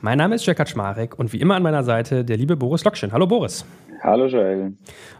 Mein Name ist Jörg Kaczmarek und wie immer an meiner Seite der liebe Boris Lokschen. Hallo Boris. Hallo Joel.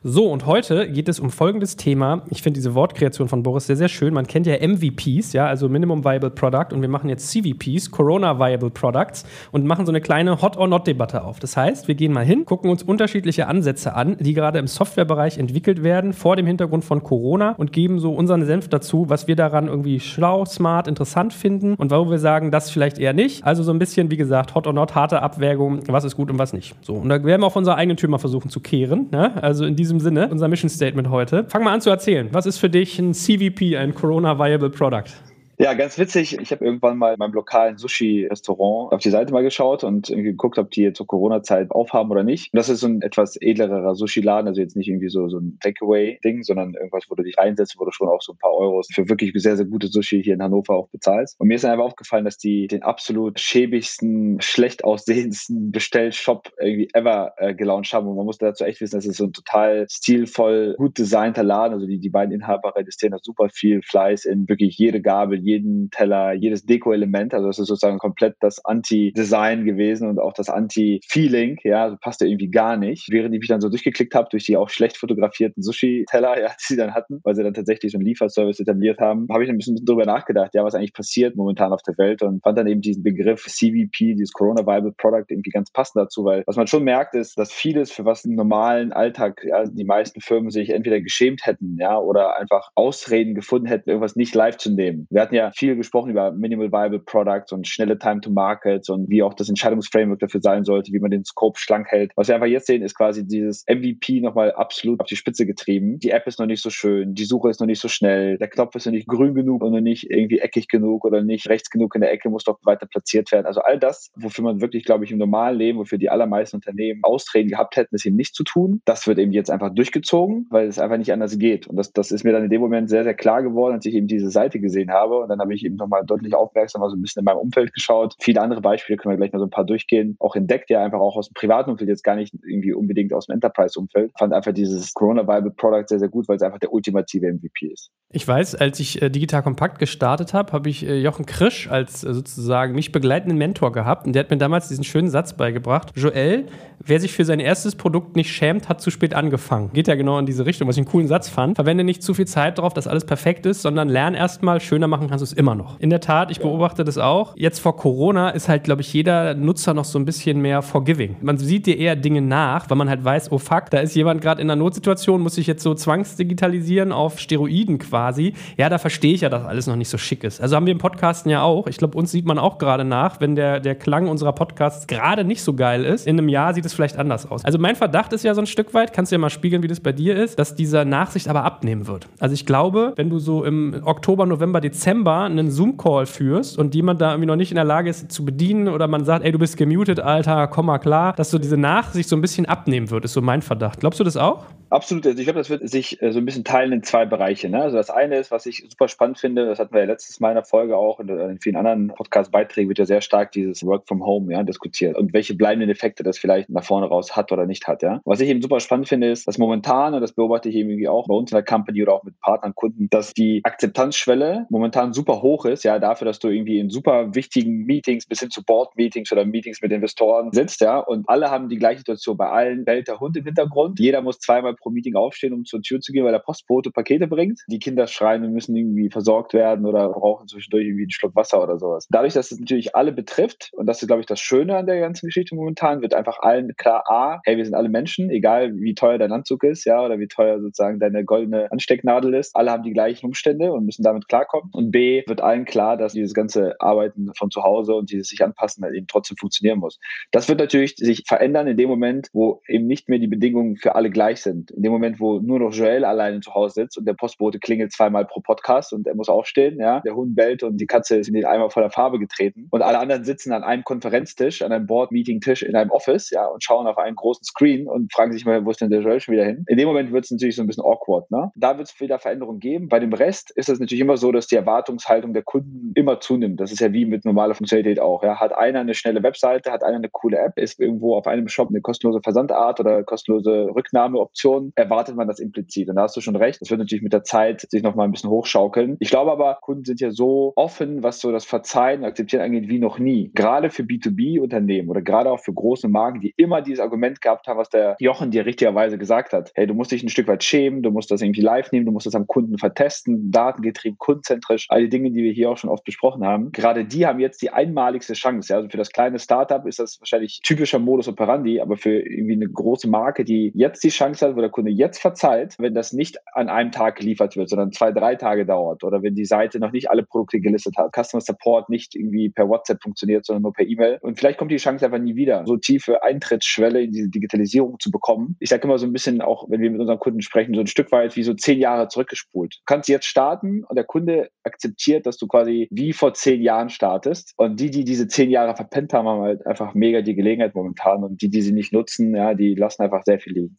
So, und heute geht es um folgendes Thema. Ich finde diese Wortkreation von Boris sehr, sehr schön. Man kennt ja MVPs, ja, also Minimum Viable Product, und wir machen jetzt CVPs, Corona Viable Products, und machen so eine kleine Hot or Not Debatte auf. Das heißt, wir gehen mal hin, gucken uns unterschiedliche Ansätze an, die gerade im Softwarebereich entwickelt werden, vor dem Hintergrund von Corona, und geben so unseren Senf dazu, was wir daran irgendwie schlau, smart, interessant finden und wo wir sagen, das vielleicht eher nicht. Also so ein bisschen, wie gesagt, Hot or Not, harte Abwägung, was ist gut und was nicht. So, und da werden wir auf Tür mal versuchen zu kehren. Ne? Also in diesem Sinne, unser Mission Statement heute. Fang mal an zu erzählen. Was ist für dich ein CVP, ein Corona Viable Product? Ja, ganz witzig. Ich habe irgendwann mal in meinem lokalen Sushi-Restaurant auf die Seite mal geschaut und irgendwie geguckt, ob die zur Corona-Zeit aufhaben oder nicht. Und das ist so ein etwas edlerer Sushi-Laden, also jetzt nicht irgendwie so, so ein Takeaway-Ding, sondern irgendwas, wo du dich reinsetzt, wo du schon auch so ein paar Euros für wirklich sehr, sehr gute Sushi hier in Hannover auch bezahlst. Und mir ist dann einfach aufgefallen, dass die den absolut schäbigsten, schlecht aussehendsten Bestellshop irgendwie ever äh, gelauncht haben. Und man muss dazu echt wissen, das ist so ein total stilvoll, gut designter Laden. Also die, die beiden Inhaber investieren da super viel Fleiß in wirklich jede Gabel, jeden Teller, jedes Deko-Element. Also das ist sozusagen komplett das Anti-Design gewesen und auch das Anti-Feeling. Ja, also passt ja irgendwie gar nicht. Während ich mich dann so durchgeklickt habe durch die auch schlecht fotografierten Sushi-Teller, ja, die sie dann hatten, weil sie dann tatsächlich so einen Lieferservice etabliert haben, habe ich ein bisschen drüber nachgedacht, ja, was eigentlich passiert momentan auf der Welt und fand dann eben diesen Begriff CVP, dieses Corona Viable Product irgendwie ganz passend dazu, weil was man schon merkt ist, dass vieles, für was im normalen Alltag ja, die meisten Firmen sich entweder geschämt hätten, ja, oder einfach Ausreden gefunden hätten, irgendwas nicht live zu nehmen. Wir hatten ja viel gesprochen über Minimal Viable Products und schnelle Time to Market und wie auch das Entscheidungsframework dafür sein sollte, wie man den Scope schlank hält. Was wir einfach jetzt sehen, ist quasi dieses MVP nochmal absolut auf die Spitze getrieben. Die App ist noch nicht so schön, die Suche ist noch nicht so schnell, der Knopf ist noch nicht grün genug noch nicht irgendwie eckig genug oder nicht rechts genug in der Ecke, muss doch weiter platziert werden. Also all das, wofür man wirklich, glaube ich, im normalen Leben, wofür die allermeisten Unternehmen Ausreden gehabt hätten, es eben nicht zu tun, das wird eben jetzt einfach durchgezogen, weil es einfach nicht anders geht. Und das, das ist mir dann in dem Moment sehr, sehr klar geworden, als ich eben diese Seite gesehen habe. Und dann habe ich eben nochmal deutlich aufmerksamer so ein bisschen in meinem Umfeld geschaut. Viele andere Beispiele können wir gleich mal so ein paar durchgehen. Auch entdeckt ja einfach auch aus dem privaten Umfeld, jetzt gar nicht irgendwie unbedingt aus dem Enterprise-Umfeld. Fand einfach dieses Corona Viable Product sehr, sehr gut, weil es einfach der ultimative MVP ist. Ich weiß, als ich äh, Digital Kompakt gestartet habe, habe ich äh, Jochen Krisch als äh, sozusagen mich begleitenden Mentor gehabt und der hat mir damals diesen schönen Satz beigebracht. Joel, wer sich für sein erstes Produkt nicht schämt, hat zu spät angefangen. Geht ja genau in diese Richtung, was ich einen coolen Satz fand. Verwende nicht zu viel Zeit darauf, dass alles perfekt ist, sondern lern erstmal, schöner machen kannst du es immer noch. In der Tat, ich beobachte das auch. Jetzt vor Corona ist halt, glaube ich, jeder Nutzer noch so ein bisschen mehr forgiving. Man sieht dir eher Dinge nach, weil man halt weiß, oh fuck, da ist jemand gerade in einer Notsituation, muss sich jetzt so zwangsdigitalisieren auf Steroiden quasi. Ja, da verstehe ich ja, dass alles noch nicht so schick ist. Also haben wir im Podcasten ja auch. Ich glaube, uns sieht man auch gerade nach, wenn der, der Klang unserer Podcasts gerade nicht so geil ist. In einem Jahr sieht es vielleicht anders aus. Also mein Verdacht ist ja so ein Stück weit, kannst du ja mal spiegeln, wie das bei dir ist, dass dieser Nachsicht aber abnehmen wird. Also ich glaube, wenn du so im Oktober, November, Dezember einen Zoom-Call führst und jemand da irgendwie noch nicht in der Lage ist zu bedienen oder man sagt, ey, du bist gemutet, Alter, komm mal klar, dass so diese Nachsicht so ein bisschen abnehmen wird, ist so mein Verdacht. Glaubst du das auch? Absolut. Also ich glaube, das wird sich äh, so ein bisschen teilen in zwei Bereiche. Ne? Also das eine ist, was ich super spannend finde, das hatten wir ja letztes Mal in der Folge auch und in vielen anderen Podcast-Beiträgen wird ja sehr stark dieses Work from Home ja, diskutiert und welche bleibenden Effekte das vielleicht nach vorne raus hat oder nicht hat. Ja? Was ich eben super spannend finde, ist, dass momentan, und das beobachte ich eben irgendwie auch bei uns in der Company oder auch mit Partnern, Kunden, dass die Akzeptanzschwelle momentan super hoch ist, ja, dafür, dass du irgendwie in super wichtigen Meetings bis hin zu Board-Meetings oder Meetings mit Investoren sitzt, ja, und alle haben die gleiche Situation. Bei allen bellt der Hund im Hintergrund. Jeder muss zweimal pro Meeting aufstehen, um zur Tür zu gehen, weil der Postbote Pakete bringt. Die Kinder schreien und müssen irgendwie versorgt werden oder brauchen zwischendurch irgendwie einen Schluck Wasser oder sowas. Dadurch, dass es natürlich alle betrifft, und das ist, glaube ich, das Schöne an der ganzen Geschichte momentan, wird einfach allen klar, A, hey, wir sind alle Menschen, egal wie teuer dein Anzug ist, ja, oder wie teuer sozusagen deine goldene Anstecknadel ist. Alle haben die gleichen Umstände und müssen damit klarkommen. Und B, wird allen klar, dass dieses ganze Arbeiten von zu Hause und dieses sich anpassen halt eben trotzdem funktionieren muss. Das wird natürlich sich verändern in dem Moment, wo eben nicht mehr die Bedingungen für alle gleich sind. In dem Moment, wo nur noch Joel alleine zu Hause sitzt und der Postbote klingelt zweimal pro Podcast und er muss aufstehen, ja. Der Hund bellt und die Katze ist in den Eimer voller Farbe getreten. Und alle anderen sitzen an einem Konferenztisch, an einem Board-Meeting-Tisch in einem Office, ja, und schauen auf einen großen Screen und fragen sich mal, wo ist denn der Joel schon wieder hin? In dem Moment wird es natürlich so ein bisschen awkward, ne? Da wird es wieder Veränderungen geben. Bei dem Rest ist es natürlich immer so, dass die Erwartungshaltung der Kunden immer zunimmt. Das ist ja wie mit normaler Funktionalität auch, ja. Hat einer eine schnelle Webseite, hat einer eine coole App, ist irgendwo auf einem Shop eine kostenlose Versandart oder kostenlose Rücknahmeoption, erwartet man das implizit. Und da hast du schon recht. Das wird natürlich mit der Zeit sich nochmal ein bisschen hochschaukeln. Ich glaube aber, Kunden sind ja so offen, was so das Verzeihen, Akzeptieren angeht, wie noch nie. Gerade für B2B-Unternehmen oder gerade auch für große Marken, die immer dieses Argument gehabt haben, was der Jochen dir richtigerweise gesagt hat. Hey, du musst dich ein Stück weit schämen, du musst das irgendwie live nehmen, du musst das am Kunden vertesten, datengetrieben, kundenzentrisch, all die Dinge, die wir hier auch schon oft besprochen haben. Gerade die haben jetzt die einmaligste Chance. Ja? Also für das kleine Startup ist das wahrscheinlich typischer Modus operandi, aber für irgendwie eine große Marke, die jetzt die Chance hat, wo der Kunde jetzt verzeiht, wenn das nicht an einem Tag geliefert wird, sondern zwei, drei Tage dauert oder wenn die Seite noch nicht alle Produkte gelistet hat, Customer Support nicht irgendwie per WhatsApp funktioniert, sondern nur per E-Mail. Und vielleicht kommt die Chance einfach nie wieder, so tiefe Eintrittsschwelle in diese Digitalisierung zu bekommen. Ich sage immer so ein bisschen, auch wenn wir mit unseren Kunden sprechen, so ein Stück weit wie so zehn Jahre zurückgespult. Du kannst jetzt starten und der Kunde akzeptiert, dass du quasi wie vor zehn Jahren startest. Und die, die diese zehn Jahre verpennt haben, haben halt einfach mega die Gelegenheit momentan. Und die, die sie nicht nutzen, ja, die lassen einfach sehr viel liegen.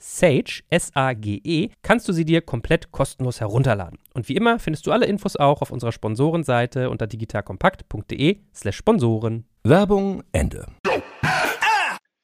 Sage, S-A-G-E, kannst du sie dir komplett kostenlos herunterladen. Und wie immer findest du alle Infos auch auf unserer Sponsorenseite unter digitalkompakt.de/slash Sponsoren. Werbung Ende.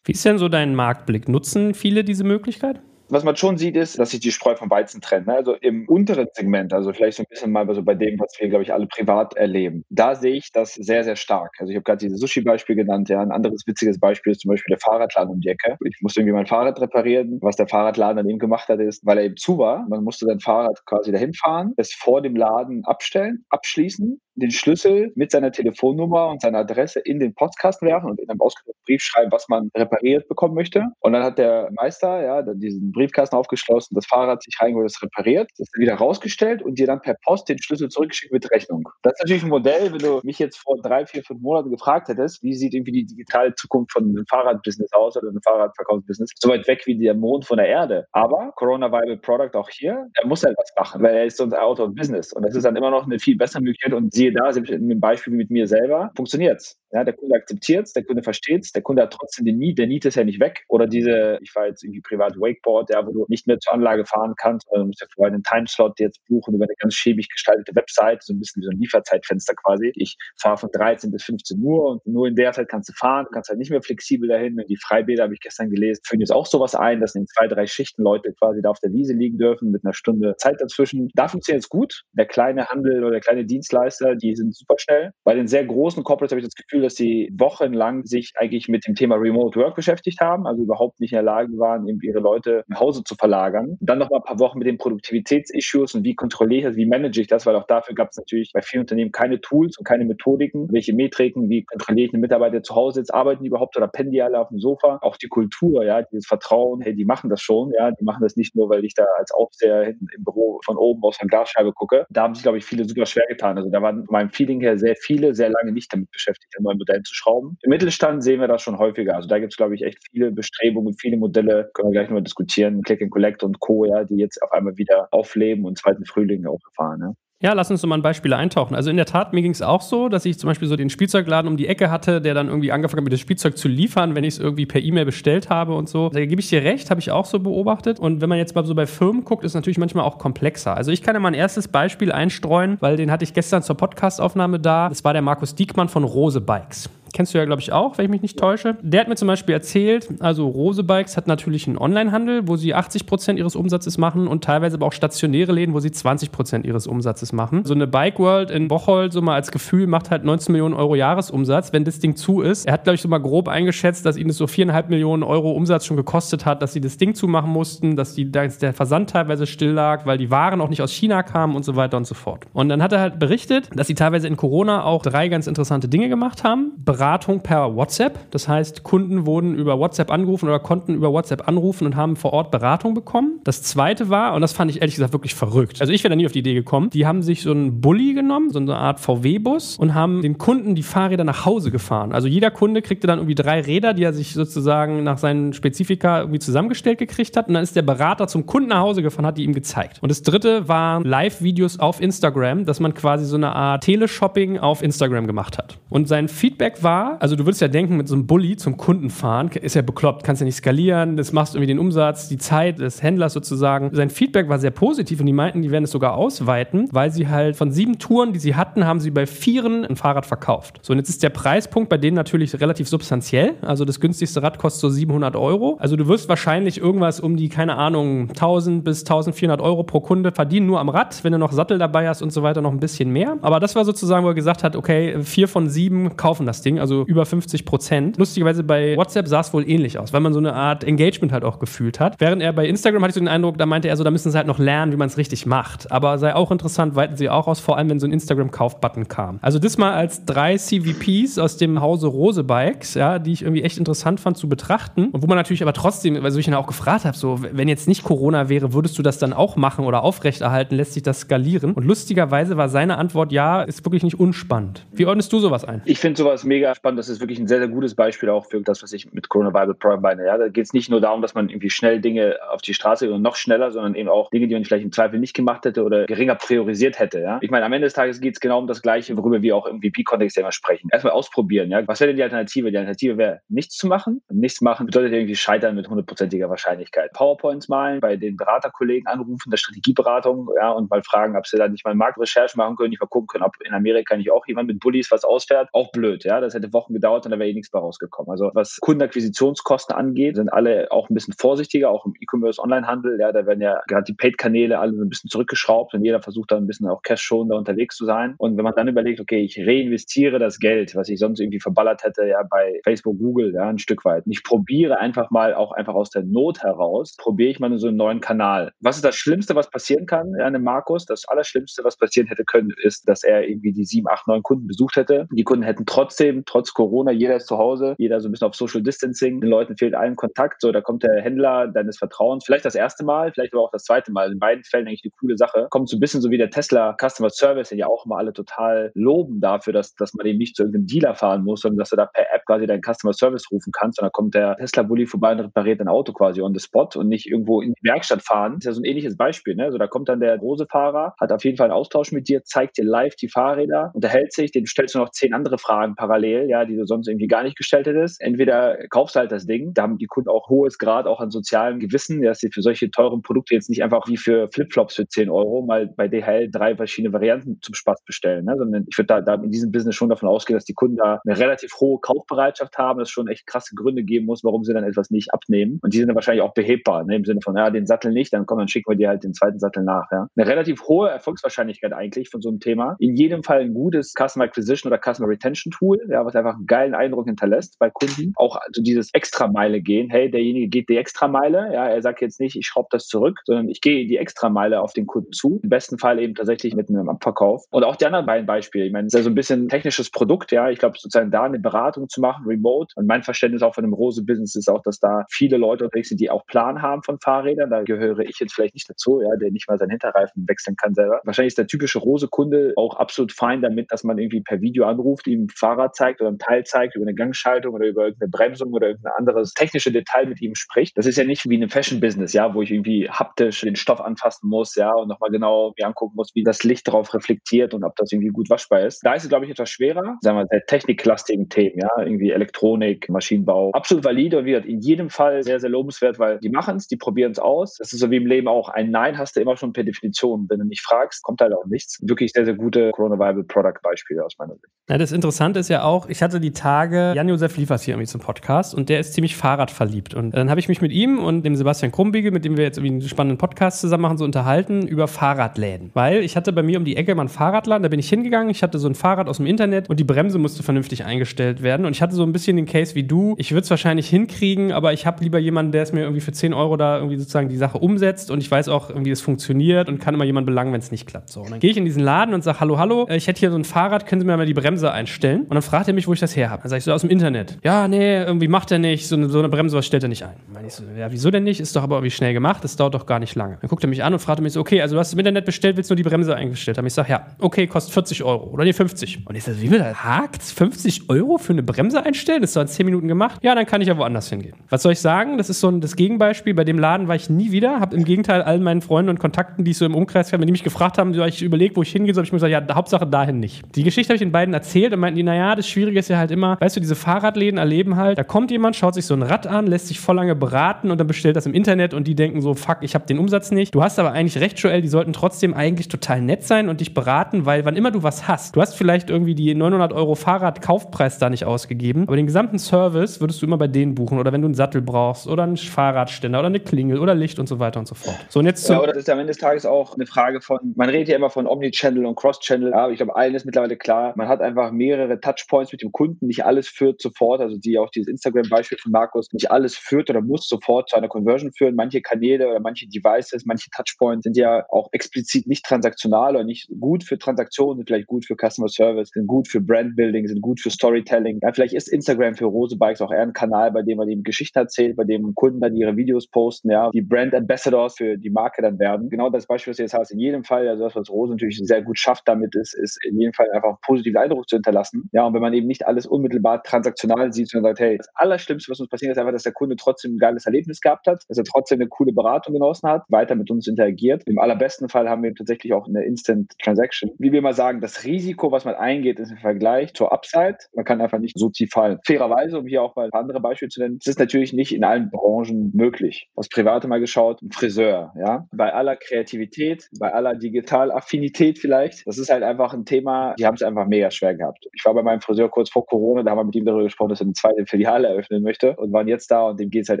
Wie ist denn so dein Marktblick? Nutzen viele diese Möglichkeit? Was man schon sieht, ist, dass sich die Spreu vom Weizen trennt. Ne? Also im unteren Segment, also vielleicht so ein bisschen mal so bei dem, was wir, glaube ich, alle privat erleben. Da sehe ich das sehr, sehr stark. Also ich habe gerade dieses Sushi-Beispiel genannt. Ja, ein anderes witziges Beispiel ist zum Beispiel der Fahrradladen um die Ecke. Ich musste irgendwie mein Fahrrad reparieren. Was der Fahrradladen dann eben gemacht hat, ist, weil er eben zu war, man musste sein Fahrrad quasi dahin fahren, es vor dem Laden abstellen, abschließen, den Schlüssel mit seiner Telefonnummer und seiner Adresse in den Postkasten werfen und in einem ausgedruckten Brief schreiben, was man repariert bekommen möchte. Und dann hat der Meister ja diesen Briefkasten aufgeschlossen, das Fahrrad sich reingeholt, das repariert, das wieder rausgestellt und dir dann per Post den Schlüssel zurückgeschickt mit Rechnung. Das ist natürlich ein Modell, wenn du mich jetzt vor drei, vier, fünf Monaten gefragt hättest, wie sieht irgendwie die digitale Zukunft von einem Fahrradbusiness aus oder einem Fahrradverkaufsbusiness, so weit weg wie der Mond von der Erde. Aber Corona Viable Product auch hier, er muss halt was machen, weil er ist sonst out of business. Und das ist dann immer noch eine viel bessere Möglichkeit und siehe da, selbst in dem Beispiel mit mir selber, funktioniert's. Ja, der Kunde akzeptiert es, der Kunde versteht es, der Kunde hat trotzdem den Need, der Need ist ja nicht weg. Oder diese, ich fahre jetzt irgendwie privat Wakeboard, ja, wo du nicht mehr zur Anlage fahren kannst, sondern du musst ja vorher einen Timeslot jetzt buchen über eine ganz schäbig gestaltete Website, so ein bisschen wie so ein Lieferzeitfenster quasi. Ich fahre von 13 bis 15 Uhr und nur in der Zeit kannst du fahren, kannst halt nicht mehr flexibel dahin. Und die Freibäder, habe ich gestern gelesen, führen jetzt auch sowas ein, dass in zwei, drei Schichten Leute quasi da auf der Wiese liegen dürfen mit einer Stunde Zeit dazwischen. Da funktioniert es gut. Der kleine Handel oder der kleine Dienstleister, die sind super schnell. Bei den sehr großen Corporates habe ich das Gefühl, dass Woche wochenlang sich eigentlich mit dem Thema Remote Work beschäftigt haben, also überhaupt nicht in der Lage waren, eben ihre Leute nach Hause zu verlagern. dann noch mal ein paar Wochen mit den Produktivitätsissues und wie kontrolliere ich das, wie manage ich das, weil auch dafür gab es natürlich bei vielen Unternehmen keine Tools und keine Methodiken, welche Metriken, wie kontrolliere ich einen Mitarbeiter zu Hause jetzt, arbeiten die überhaupt oder pennen die alle auf dem Sofa? Auch die Kultur, ja, dieses Vertrauen, hey, die machen das schon, ja, die machen das nicht nur, weil ich da als Aufseher hinten im Büro von oben aus der Glasscheibe gucke. Da haben sich, glaube ich, viele super schwer getan. Also da waren meinem Feeling her sehr viele, sehr lange nicht damit beschäftigt, an neuen Modellen zu schrauben. Im Mittelstand sehen wir das schon häufiger. Also da gibt es, glaube ich, echt viele Bestrebungen, viele Modelle, können wir gleich nochmal diskutieren, Click and Collect und Co., ja, die jetzt auf einmal wieder aufleben und zweiten Frühling auch erfahren. Ja. Ja, lass uns doch mal ein Beispiel eintauchen. Also in der Tat, mir ging es auch so, dass ich zum Beispiel so den Spielzeugladen um die Ecke hatte, der dann irgendwie angefangen hat, mir das Spielzeug zu liefern, wenn ich es irgendwie per E-Mail bestellt habe und so. Da gebe ich dir recht, habe ich auch so beobachtet. Und wenn man jetzt mal so bei Firmen guckt, ist es natürlich manchmal auch komplexer. Also ich kann ja mal ein erstes Beispiel einstreuen, weil den hatte ich gestern zur Podcastaufnahme da. Das war der Markus Diekmann von Rose Bikes kennst du ja, glaube ich, auch, wenn ich mich nicht täusche. Der hat mir zum Beispiel erzählt, also Rose Bikes hat natürlich einen Onlinehandel, wo sie 80 Prozent ihres Umsatzes machen und teilweise aber auch stationäre Läden, wo sie 20 Prozent ihres Umsatzes machen. So eine Bike World in Bocholt, so mal als Gefühl, macht halt 19 Millionen Euro Jahresumsatz, wenn das Ding zu ist. Er hat, glaube ich, so mal grob eingeschätzt, dass ihnen das so 4,5 Millionen Euro Umsatz schon gekostet hat, dass sie das Ding zumachen mussten, dass die, der Versand teilweise still lag, weil die Waren auch nicht aus China kamen und so weiter und so fort. Und dann hat er halt berichtet, dass sie teilweise in Corona auch drei ganz interessante Dinge gemacht haben. Beratung per WhatsApp. Das heißt, Kunden wurden über WhatsApp angerufen oder konnten über WhatsApp anrufen und haben vor Ort Beratung bekommen. Das zweite war, und das fand ich ehrlich gesagt wirklich verrückt. Also ich wäre da nie auf die Idee gekommen. Die haben sich so einen Bulli genommen, so eine Art VW-Bus und haben den Kunden die Fahrräder nach Hause gefahren. Also jeder Kunde kriegte dann irgendwie drei Räder, die er sich sozusagen nach seinen Spezifika irgendwie zusammengestellt gekriegt hat. Und dann ist der Berater zum Kunden nach Hause gefahren, hat die ihm gezeigt. Und das dritte waren Live-Videos auf Instagram, dass man quasi so eine Art Teleshopping auf Instagram gemacht hat. Und sein Feedback war, also du würdest ja denken, mit so einem Bulli zum Kunden fahren, ist ja bekloppt, kannst ja nicht skalieren, das machst irgendwie den Umsatz, die Zeit des Händlers sozusagen. Sein Feedback war sehr positiv und die meinten, die werden es sogar ausweiten, weil sie halt von sieben Touren, die sie hatten, haben sie bei vieren ein Fahrrad verkauft. So, und jetzt ist der Preispunkt bei denen natürlich relativ substanziell. Also das günstigste Rad kostet so 700 Euro. Also du wirst wahrscheinlich irgendwas um die, keine Ahnung, 1000 bis 1400 Euro pro Kunde verdienen, nur am Rad. Wenn du noch Sattel dabei hast und so weiter, noch ein bisschen mehr. Aber das war sozusagen, wo er gesagt hat, okay, vier von sieben kaufen das Ding, also über 50 Prozent. Lustigerweise bei WhatsApp sah es wohl ähnlich aus, weil man so eine Art Engagement halt auch gefühlt hat. Während er bei Instagram hatte ich so den Eindruck, da meinte er so, da müssen sie halt noch lernen, wie man es richtig macht. Aber sei auch interessant, weiten sie auch aus, vor allem wenn so ein Instagram-Kauf-Button kam. Also das mal als drei CVPs aus dem Hause Rose Bikes, ja, die ich irgendwie echt interessant fand zu betrachten. Und wo man natürlich aber trotzdem, weil ich ihn auch gefragt habe, so, wenn jetzt nicht Corona wäre, würdest du das dann auch machen oder aufrechterhalten? Lässt sich das skalieren? Und lustigerweise war seine Antwort, ja, ist wirklich nicht unspannend. Wie ordnest du sowas ein? Ich finde sowas mega spannend. Das ist wirklich ein sehr, sehr gutes Beispiel auch für das, was ich mit Corona Bible Prime meine. Ja, da geht es nicht nur darum, dass man irgendwie schnell Dinge auf die Straße und noch schneller, sondern eben auch Dinge, die man vielleicht im Zweifel nicht gemacht hätte oder geringer priorisiert hätte. Ja, ich meine, am Ende des Tages geht es genau um das Gleiche, worüber wir auch im VP-Kontext immer sprechen. Erstmal ausprobieren. Ja, was wäre die Alternative? Die Alternative wäre nichts zu machen. Nichts machen bedeutet irgendwie scheitern mit hundertprozentiger Wahrscheinlichkeit. PowerPoints malen, bei den Beraterkollegen anrufen, der Strategieberatung, ja, und mal fragen, ob sie da nicht mal Marktrecherche machen können, nicht mal gucken können, ob in Amerika nicht auch jemand mit Bullies was ausfährt. Auch blöd, ja. Das hätte Wochen gedauert und da wäre eh nichts bei rausgekommen. Also was Kundenakquisitionskosten angeht, sind alle auch ein bisschen vorsichtiger, auch im E-Commerce Onlinehandel. Ja, da werden ja gerade die Paid-Kanäle alle ein bisschen zurückgeschraubt und jeder versucht da ein bisschen auch cash da unterwegs zu sein. Und wenn man dann überlegt, okay, ich reinvestiere das Geld, was ich sonst irgendwie verballert hätte, ja, bei Facebook, Google, ja, ein Stück weit. Und ich probiere einfach mal auch einfach aus der Not heraus, probiere ich mal so einen neuen Kanal. Was ist das Schlimmste, was passieren kann, ja, einem Markus? Das Allerschlimmste, was passieren hätte können, ist, dass er irgendwie die sieben, acht, neun Kunden besucht hätte. Die Kunden hätten trotzdem, trotz Corona, jeder ist zu Hause, jeder so ein bisschen auf Social Distancing, den Leuten fehlt allen Kontakt, so, da kommt der Händler deines Vertrauens, vielleicht das erste Mal, vielleicht aber auch das zweite Mal. In beiden Fällen eigentlich eine coole Sache. Kommt so ein bisschen so wie der Tesla Customer Service, den ja auch immer alle total loben dafür, dass, dass man eben nicht zu irgendeinem Dealer fahren muss, sondern dass du da per App quasi deinen Customer Service rufen kannst und dann kommt der Tesla-Bully vorbei und repariert dein Auto quasi on the spot und nicht irgendwo in die Werkstatt fahren. Das ist ja so ein ähnliches Beispiel. Ne? Also da kommt dann der große Fahrer, hat auf jeden Fall einen Austausch mit dir, zeigt dir live die Fahrräder, unterhält sich, den stellst du noch zehn andere Fragen parallel, ja, die du sonst irgendwie gar nicht gestellt hättest. Entweder kaufst du halt das Ding, da haben die Kunden auch hohes Grad auch an sozialem Gewissen, dass sie für solche teuren Produkte jetzt nicht einfach wie für Flipflops für 10 Euro mal bei DHL drei verschiedene Varianten zum Spaß bestellen, ne? sondern ich würde da, da in diesem Business schon davon ausgehen, dass die Kunden da eine relativ hohe Kaufbereitschaft haben, dass es schon echt krasse Gründe geben muss, warum sie dann etwas nicht abnehmen. Und die sind dann wahrscheinlich auch behebbar, ne? im Sinne von, ja, den Sattel nicht, dann komm, dann schicken wir dir halt den zweiten Sattel nach. Ja? Eine relativ hohe Erfolgswahrscheinlichkeit eigentlich von so einem Thema. In jedem Fall ein gutes Customer Acquisition oder Customer Retention Tool, ja, was einfach einen geilen Eindruck hinterlässt bei Kunden. Auch also dieses Extrameile gehen, hey, derjenige geht die Extrameile, ja, er sagt jetzt nicht, ich schraube das zurück, sondern ich gehe die Extrameile auf den Kunden zu. Im besten Fall eben tatsächlich mit einem Abverkauf. Und auch die anderen beiden Beispiele, ich meine, es ist ja so ein bisschen ein technisches Produkt, ja, ich glaube sozusagen da eine Beratung zu machen, remote. Und mein Verständnis auch von dem Rose-Business ist auch, dass da viele Leute unterwegs sind, die auch Plan haben von Fahrrädern. Da gehöre ich jetzt vielleicht nicht dazu, ja, der nicht mal seinen Hinterreifen wechseln kann selber. Wahrscheinlich ist der typische Rose-Kunde auch absolut fein damit, dass man irgendwie per Video anruft, ihm Fahrrad zeigt zeigt oder einen Teil zeigt, über eine Gangschaltung oder über irgendeine Bremsung oder irgendein anderes technische Detail mit ihm spricht. Das ist ja nicht wie in einem Fashion-Business, ja, wo ich irgendwie haptisch den Stoff anfassen muss, ja, und nochmal genau mir angucken muss, wie das Licht darauf reflektiert und ob das irgendwie gut waschbar ist. Da ist es, glaube ich, etwas schwerer, sagen wir, der techniklastigen Themen, ja, irgendwie Elektronik, Maschinenbau. Absolut valide und gesagt, in jedem Fall sehr, sehr lobenswert, weil die machen es, die probieren es aus. Das ist so wie im Leben auch. Ein Nein hast du immer schon per Definition. Wenn du nicht fragst, kommt halt auch nichts. Wirklich sehr, sehr gute Corona Viable Product Beispiele aus meiner Sicht. Ja, das Interessante ist ja auch, ich hatte die Tage Jan-Josef Liefers hier irgendwie zum Podcast und der ist ziemlich Fahrradverliebt. Und dann habe ich mich mit ihm und dem Sebastian Krumbiegel, mit dem wir jetzt irgendwie einen spannenden Podcast zusammen machen, so unterhalten über Fahrradläden. Weil ich hatte bei mir um die Ecke mal einen Fahrradladen, da bin ich hingegangen, ich hatte so ein Fahrrad aus dem Internet und die Bremse musste vernünftig eingestellt werden. Und ich hatte so ein bisschen den Case wie du. Ich würde es wahrscheinlich hinkriegen, aber ich habe lieber jemanden, der es mir irgendwie für 10 Euro da irgendwie sozusagen die Sache umsetzt und ich weiß auch irgendwie, es funktioniert und kann immer jemanden belangen, wenn es nicht klappt. So, und dann gehe ich in diesen Laden und sage, hallo, hallo, äh, ich hätte hier so ein Fahrrad, können Sie mir mal die Bremse einstellen? Und dann fragt er mich, wo ich das her habe. Dann sage ich so, aus dem Internet. Ja, nee, irgendwie macht er nicht, so eine, so eine Bremse, was stellt er nicht ein? Meine ich so, ja, wieso denn nicht? Ist doch aber irgendwie schnell gemacht, das dauert doch gar nicht lange. Dann guckt er mich an und fragt mich so, okay, also du hast im Internet bestellt, willst nur die Bremse eingestellt haben? Ich sage, ja, okay, kostet 40 Euro oder nee, 50. Und ich sage, wie will das? Hakt? 50 Euro für eine Bremse einstellen? Das ist doch in 10 Minuten gemacht. Ja, dann kann ich ja woanders hingehen. Was soll ich sagen? Das ist so ein, das Gegenbeispiel. Bei dem Laden war ich nie wieder, habe im Gegenteil allen meinen Freunden und Kontakten, die ich so im Umkreis habe, wenn die mich gefragt haben, so ich überlegt, wo ich hingehe, so habe ich mir gesagt, ja, Hauptsache dahin nicht. Die Geschichte habe ich den beiden erzählt und meinten die, naja, das Schwierige ist ja halt immer, weißt du, diese Fahrradläden erleben halt, da kommt jemand, schaut sich so ein Rad an, lässt sich voll lange beraten und dann bestellt das im Internet und die denken so, fuck, ich habe den Umsatz nicht. Du hast aber eigentlich recht, Joel, die sollten trotzdem eigentlich total nett sein und dich beraten, weil wann immer du was hast, du hast vielleicht irgendwie die 900 Euro Fahrradkaufpreis da nicht ausgegeben, aber den gesamten Service würdest du immer bei denen buchen oder wenn du einen Sattel brauchst oder einen Fahrradständer oder eine Klingel oder Licht und so weiter und so fort. So und jetzt ja, aber das ist am Ende des Tages auch eine Frage von, man redet ja immer von Omnichannel und Cross-Channel, aber ich glaube, allen ist mittlerweile klar, man hat einfach mehrere Touchpoints mit dem Kunden, nicht alles führt sofort, also die auch dieses Instagram-Beispiel von Markus, nicht alles führt oder muss sofort zu einer Conversion führen. Manche Kanäle oder manche Devices, manche Touchpoints sind ja auch explizit nicht transaktional oder nicht gut für Transaktionen, sind vielleicht gut für Customer Service, sind gut für Brandbuilding, sind gut für Storytelling. Ja, vielleicht ist Instagram für Rose Bikes auch eher ein Kanal, bei dem man eben Geschichten erzählt, bei dem Kunden dann ihre Videos posten, ja, die Brand Ambassadors für die Marke dann werden. Genau das Beispiel, was du jetzt hast, in jedem Fall, also das, was Rose natürlich sehr gut schafft damit ist, ist in jedem Fall einfach einen positiven Eindruck zu hinterlassen. Ja, und wenn man eben nicht alles unmittelbar transaktional sieht, sondern sagt, hey, das Allerschlimmste, was uns passiert, ist einfach, dass der Kunde trotzdem ein geiles Erlebnis gehabt hat, dass er trotzdem eine coole Beratung genossen hat, weiter mit uns interagiert. Im allerbesten Fall haben wir tatsächlich auch eine Instant Transaction. Wie wir mal sagen, das Risiko, was man eingeht, ist im Vergleich zur Upside. Man kann einfach nicht so tief fallen. Fairerweise, um hier auch mal andere Beispiele zu nennen, es ist natürlich nicht in allen Branchen möglich. Aus Private mal geschaut, ein Friseur, ja. Bei aller Kreativität, bei aller Digitalaffinität vielleicht, das ist halt einfach ein Thema, die haben es einfach mega schwer gehabt. Ich war bei meinem Friseur kurz vor Corona, da haben wir mit ihm darüber gesprochen, dass er eine zweite Filiale eröffnen möchte und waren jetzt da und dem geht es halt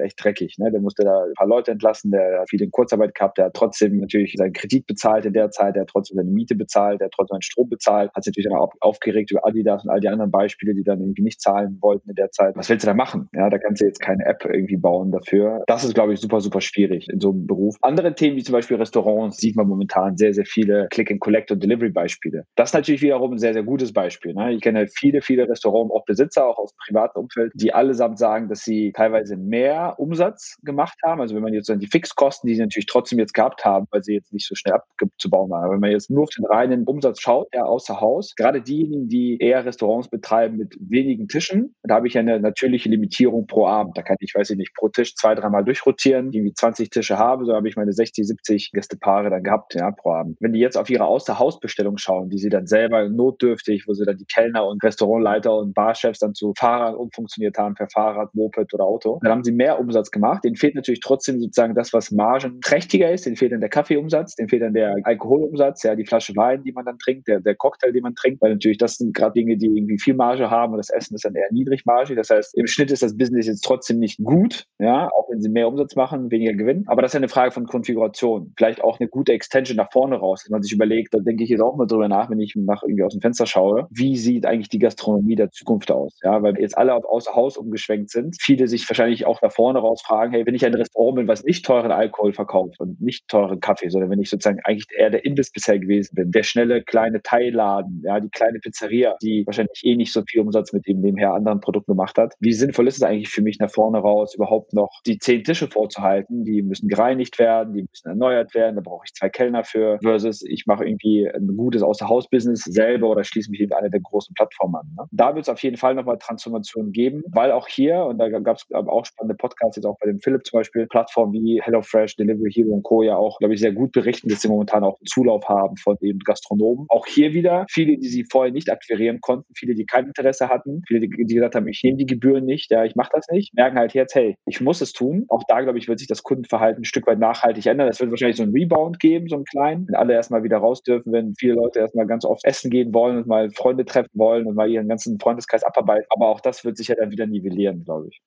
echt dreckig. Ne? Der musste da ein paar Leute entlassen, der hat viel in Kurzarbeit gehabt, der hat trotzdem natürlich seinen Kredit bezahlt in der Zeit, der hat trotzdem seine Miete bezahlt, der hat trotzdem seinen Strom bezahlt, hat sich natürlich dann auch aufgeregt über Adidas und all die anderen Beispiele, die dann irgendwie nicht zahlen wollten in der Zeit. Was willst du da machen? Ja, da kannst du jetzt keine App irgendwie bauen dafür. Das ist, glaube ich, super, super schwierig in so einem Beruf. Andere Themen, wie zum Beispiel Restaurants, sieht man momentan sehr, sehr viele Click-and-Collect- und Delivery-Beispiele. Das ist natürlich wiederum ein sehr, sehr gutes Beispiel. Ne? Ich kenne viele, viele Restaurants, auch Besitzer, auch aus dem privaten Umfeld, die allesamt sagen, dass sie teilweise mehr Umsatz gemacht haben. Also wenn man jetzt dann die Fixkosten, die sie natürlich trotzdem jetzt gehabt haben, weil sie jetzt nicht so schnell abzubauen waren. Aber wenn man jetzt nur auf den reinen Umsatz schaut, ja, außer Haus, gerade diejenigen, die eher Restaurants betreiben mit wenigen Tischen, da habe ich eine natürliche Limitierung pro Abend. Da kann ich, weiß ich nicht, pro Tisch zwei, dreimal durchrotieren, die wie 20 Tische habe, so habe ich meine 60, 70 Gästepaare dann gehabt, ja, pro Abend. Wenn die jetzt auf ihre Außerhausbestellung schauen, die sie dann selber notdürftig, wo sie dann die Kellner und Restaurantleiter und Barchefs dann zu Fahrrad umfunktioniert haben per Fahrrad, Moped oder Auto, dann haben sie mehr Umsatz gemacht. Denen fehlt natürlich trotzdem sozusagen das, was margenträchtiger ist. Denen fehlt dann der Kaffeeumsatz, denen fehlt dann der Alkoholumsatz, ja, die Flasche Wein, die man dann trinkt, der, der Cocktail, den man trinkt, weil natürlich das sind gerade Dinge, die irgendwie viel Marge haben und das Essen ist dann eher niedrigmargig. Das heißt, im Schnitt ist das Business jetzt trotzdem nicht gut, ja, auch wenn sie mehr Umsatz machen, weniger Gewinn. Aber das ist ja eine Frage von Konfiguration. Vielleicht auch eine gute Extension nach vorne raus, dass man sich überlegt, da denke ich jetzt auch mal drüber nach, wenn ich nach irgendwie aus dem Fenster schaue, wie sieht eigentlich die Gastronomie der Zukunft aus? Ja, weil jetzt alle auf außer Haus umgeschwenkt sind. Viele sich wahrscheinlich auch nach vorne raus fragen, hey, wenn ich ein Restaurant bin, was nicht teuren Alkohol verkauft und nicht teuren Kaffee, sondern wenn ich sozusagen eigentlich eher der Imbiss bisher gewesen bin, der schnelle kleine Teilladen, ja, die kleine Pizzeria, die wahrscheinlich eh nicht so viel Umsatz mit dem nebenher anderen Produkten gemacht hat. Wie sinnvoll ist es eigentlich für mich nach vorne raus, überhaupt noch die zehn Tische vorzuhalten? Die müssen gereinigt werden, die müssen erneuert werden, da brauche ich zwei Kellner für, versus ich mache irgendwie ein gutes Außerhaus-Business selber oder schließe mich eben eine der großen Plattformen an. Ne? Da wird es auf jeden Fall nochmal Transformationen geben, weil auch hier, und da gab es auch spannende Podcasts, jetzt auch bei dem Philipp zum Beispiel, Plattformen wie HelloFresh, Delivery Hero und Co. ja auch, glaube ich, sehr gut berichten, dass sie momentan auch einen Zulauf haben von eben Gastronomen. Auch hier wieder viele, die sie vorher nicht akquirieren konnten, viele, die kein Interesse hatten, viele, die, gesagt haben, ich nehme die Gebühren nicht, ja, ich mache das nicht, merken halt jetzt, hey, ich muss es tun. Auch da, glaube ich, wird sich das Kundenverhalten ein Stück weit nachhaltig ändern. Es wird wahrscheinlich so einen Rebound geben, so einen kleinen, wenn alle erstmal wieder raus dürfen, wenn viele Leute erstmal ganz oft essen gehen wollen und mal Freunde treffen wollen und mal ihren ganzen Freundeskreis abarbeiten. Aber auch das wird sich ja dann wieder nivellieren, glaube ich.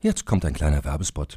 Jetzt kommt ein kleiner Werbespot.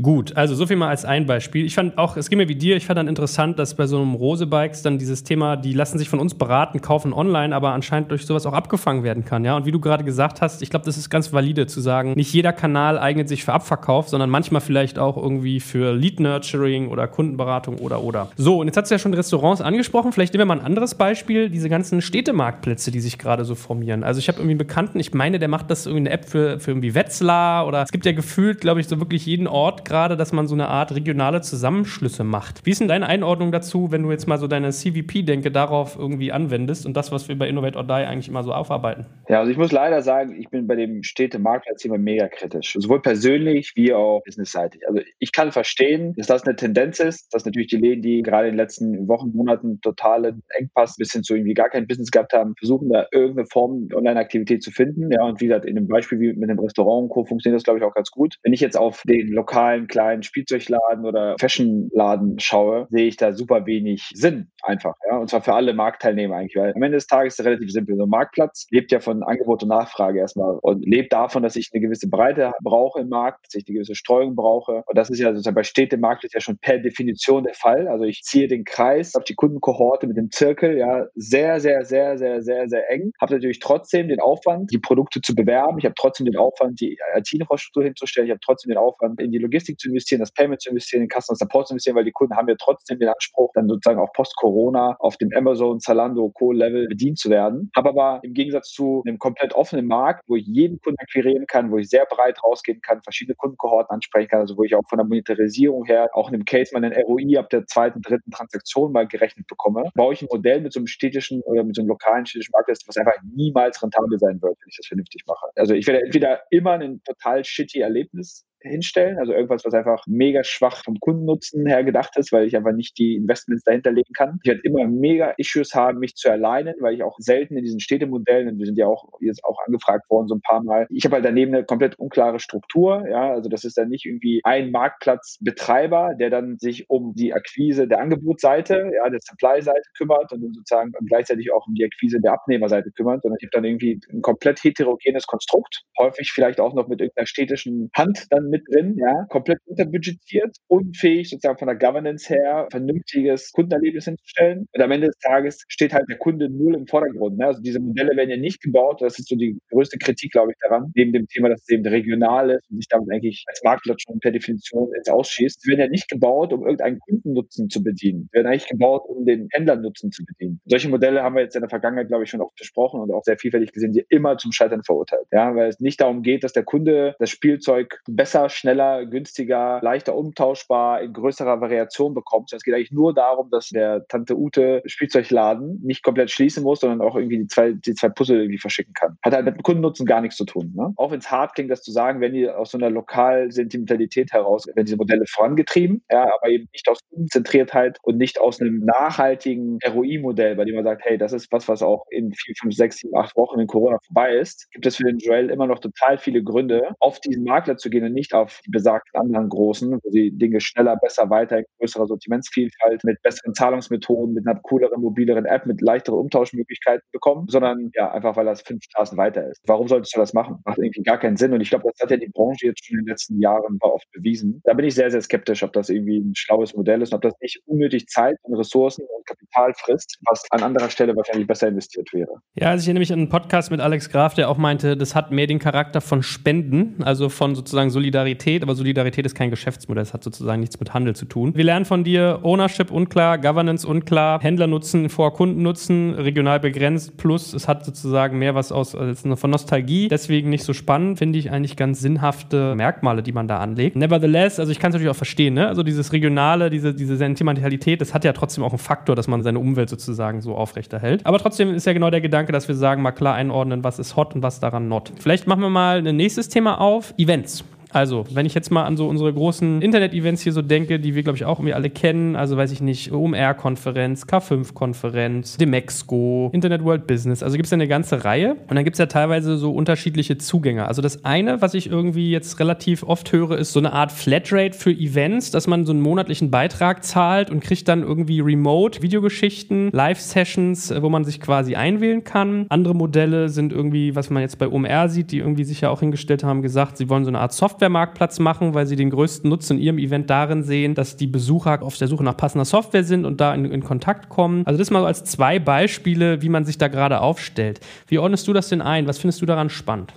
Gut, also so viel mal als ein Beispiel. Ich fand auch, es ging mir wie dir, ich fand dann interessant, dass bei so einem Rose-Bikes dann dieses Thema, die lassen sich von uns beraten, kaufen online, aber anscheinend durch sowas auch abgefangen werden kann, ja. Und wie du gerade gesagt hast, ich glaube, das ist ganz valide zu sagen, nicht jeder Kanal eignet sich für Abverkauf, sondern manchmal vielleicht auch irgendwie für Lead-Nurturing oder Kundenberatung oder oder. So, und jetzt hast du ja schon Restaurants angesprochen, vielleicht nehmen wir mal ein anderes Beispiel, diese ganzen Städtemarktplätze, die sich gerade so formieren. Also ich habe irgendwie einen Bekannten, ich meine, der macht das irgendwie eine App für, für irgendwie Wetzlar oder es gibt ja gefühlt, glaube ich, so wirklich jeden Ort gerade, dass man so eine Art regionale Zusammenschlüsse macht. Wie ist denn deine Einordnung dazu, wenn du jetzt mal so deine CVP-Denke darauf irgendwie anwendest und das, was wir bei Innovate or Die eigentlich immer so aufarbeiten? Ja, also ich muss leider sagen, ich bin bei dem Städte-Marktplatz-Thema mega kritisch. Sowohl persönlich wie auch businessseitig. Also ich kann verstehen, dass das eine Tendenz ist, dass natürlich die Läden, die gerade in den letzten Wochen, Monaten totalen Engpass bis hin zu irgendwie gar kein Business gehabt haben, versuchen da irgendeine Form Online-Aktivität zu finden. Ja, und wie gesagt, in dem Beispiel wie mit dem Restaurant und Co. funktioniert das, glaube ich, auch ganz gut. Wenn ich jetzt auf den lokalen normalen kleinen Spielzeugladen oder Fashionladen schaue, sehe ich da super wenig Sinn einfach. Ja? Und zwar für alle Marktteilnehmer eigentlich, weil am Ende des Tages ist es relativ simpel. So ein Marktplatz lebt ja von Angebot und Nachfrage erstmal und lebt davon, dass ich eine gewisse Breite brauche im Markt, dass ich eine gewisse Streuung brauche. Und das ist ja sozusagen bei Städtemarkt ja schon per Definition der Fall. Also ich ziehe den Kreis auf die Kundenkohorte mit dem Zirkel ja sehr, sehr, sehr, sehr, sehr, sehr eng. Habe natürlich trotzdem den Aufwand, die Produkte zu bewerben. Ich habe trotzdem den Aufwand, die IT-Infrastruktur hinzustellen. Ich habe trotzdem den Aufwand, in die Logistik zu investieren, das Payment zu investieren, in Customer Support zu investieren, weil die Kunden haben ja trotzdem den Anspruch, dann sozusagen auch post-Corona auf dem Amazon, Zalando, Co-Level bedient zu werden. Habe aber im Gegensatz zu einem komplett offenen Markt, wo ich jeden Kunden akquirieren kann, wo ich sehr breit rausgehen kann, verschiedene Kundenkohorten ansprechen kann, also wo ich auch von der Monetarisierung her auch in einem Case mal einen ROI ab der zweiten, dritten Transaktion mal gerechnet bekomme, baue ich ein Modell mit so einem städtischen oder mit so einem lokalen städtischen Markt, was einfach niemals rentabel sein wird, wenn ich das vernünftig mache. Also ich werde entweder immer ein total shitty Erlebnis hinstellen. Also irgendwas, was einfach mega schwach vom Kundennutzen her gedacht ist, weil ich einfach nicht die Investments dahinter legen kann. Ich werde immer mega Issues haben, mich zu alleinen, weil ich auch selten in diesen Städtemodellen, und wir sind ja auch jetzt auch angefragt worden so ein paar Mal, ich habe halt daneben eine komplett unklare Struktur. Ja, also das ist dann nicht irgendwie ein Marktplatzbetreiber, der dann sich um die Akquise der Angebotsseite, ja, der Supply-Seite kümmert und dann sozusagen gleichzeitig auch um die Akquise der Abnehmerseite kümmert, sondern ich habe dann irgendwie ein komplett heterogenes Konstrukt, häufig vielleicht auch noch mit irgendeiner städtischen Hand dann mit drin, ja, komplett unterbudgetiert, unfähig sozusagen von der Governance her vernünftiges Kundenerlebnis hinzustellen. Und am Ende des Tages steht halt der Kunde null im Vordergrund. Ne? Also diese Modelle werden ja nicht gebaut. Das ist so die größte Kritik, glaube ich, daran, neben dem Thema, dass es eben regional ist und sich damit eigentlich als Marktplatz schon per Definition ins Ausschießt. Sie werden ja nicht gebaut, um irgendeinen Kundennutzen zu bedienen. Sie werden eigentlich gebaut, um den Händlernutzen zu bedienen. Solche Modelle haben wir jetzt in der Vergangenheit, glaube ich, schon oft besprochen und auch sehr vielfältig gesehen, die immer zum Scheitern verurteilt. Ja, weil es nicht darum geht, dass der Kunde das Spielzeug besser besser, schneller, günstiger, leichter umtauschbar, in größerer Variation bekommst. Es geht eigentlich nur darum, dass der Tante Ute Spielzeugladen nicht komplett schließen muss, sondern auch irgendwie die zwei, die zwei Puzzle irgendwie verschicken kann. Hat halt mit dem Kundennutzen gar nichts zu tun. Ne? Auch wenn es hart klingt, das zu sagen, wenn die aus so einer Lokal-Sentimentalität heraus, wenn diese Modelle vorangetrieben, ja, aber eben nicht aus Kundenzentriertheit und nicht aus einem nachhaltigen ROI-Modell, bei dem man sagt, hey, das ist was, was auch in vier, fünf, sechs, sieben, acht Wochen in Corona vorbei ist, gibt es für den Joel immer noch total viele Gründe, auf diesen Makler zu gehen und nicht auf die besagten anderen großen, wo sie Dinge schneller, besser, weiter, größere Sortimentsvielfalt, mit besseren Zahlungsmethoden, mit einer cooleren, mobileren App, mit leichteren Umtauschmöglichkeiten bekommen, sondern ja, einfach weil das fünf Straßen weiter ist. Warum solltest du das machen? Macht irgendwie gar keinen Sinn. Und ich glaube, das hat ja die Branche jetzt schon in den letzten Jahren oft bewiesen. Da bin ich sehr, sehr skeptisch, ob das irgendwie ein schlaues Modell ist und ob das nicht unnötig Zeit und Ressourcen und Kapital frisst, was an anderer Stelle wahrscheinlich besser investiert wäre. Ja, also ich erinnere mich an einen Podcast mit Alex Graf, der auch meinte, das hat mehr den Charakter von Spenden, also von sozusagen Solidarität, aber Solidarität ist kein Geschäftsmodell, es hat sozusagen nichts mit Handel zu tun. Wir lernen von dir Ownership unklar, Governance unklar, Händler nutzen vor Kunden nutzen, regional begrenzt, plus es hat sozusagen mehr was aus als von Nostalgie, deswegen nicht so spannend, finde ich eigentlich ganz sinnhafte Merkmale, die man da anlegt. Nevertheless, also ich kann es natürlich auch verstehen, ne? also dieses regionale, diese, diese Sentimentalität, das hat ja trotzdem auch einen Faktor, dass man seine Umwelt sozusagen so aufrechterhält. Aber trotzdem ist ja genau der Gedanke, dass wir sagen, mal klar einordnen, was ist hot und was daran not. Vielleicht machen wir mal ein nächstes Thema auf, Events. Also, wenn ich jetzt mal an so unsere großen Internet-Events hier so denke, die wir, glaube ich, auch irgendwie alle kennen, also weiß ich nicht, OMR-Konferenz, K5-Konferenz, Demexco, Internet World Business, also gibt es ja eine ganze Reihe und dann gibt es ja teilweise so unterschiedliche Zugänge. Also das eine, was ich irgendwie jetzt relativ oft höre, ist so eine Art Flatrate für Events, dass man so einen monatlichen Beitrag zahlt und kriegt dann irgendwie Remote Videogeschichten, Live-Sessions, wo man sich quasi einwählen kann. Andere Modelle sind irgendwie, was man jetzt bei OMR sieht, die irgendwie sich ja auch hingestellt haben, gesagt, sie wollen so eine Art Software Softwaremarktplatz machen, weil sie den größten Nutzen in ihrem Event darin sehen, dass die Besucher auf der Suche nach passender Software sind und da in, in Kontakt kommen. Also das mal so als zwei Beispiele, wie man sich da gerade aufstellt. Wie ordnest du das denn ein? Was findest du daran spannend?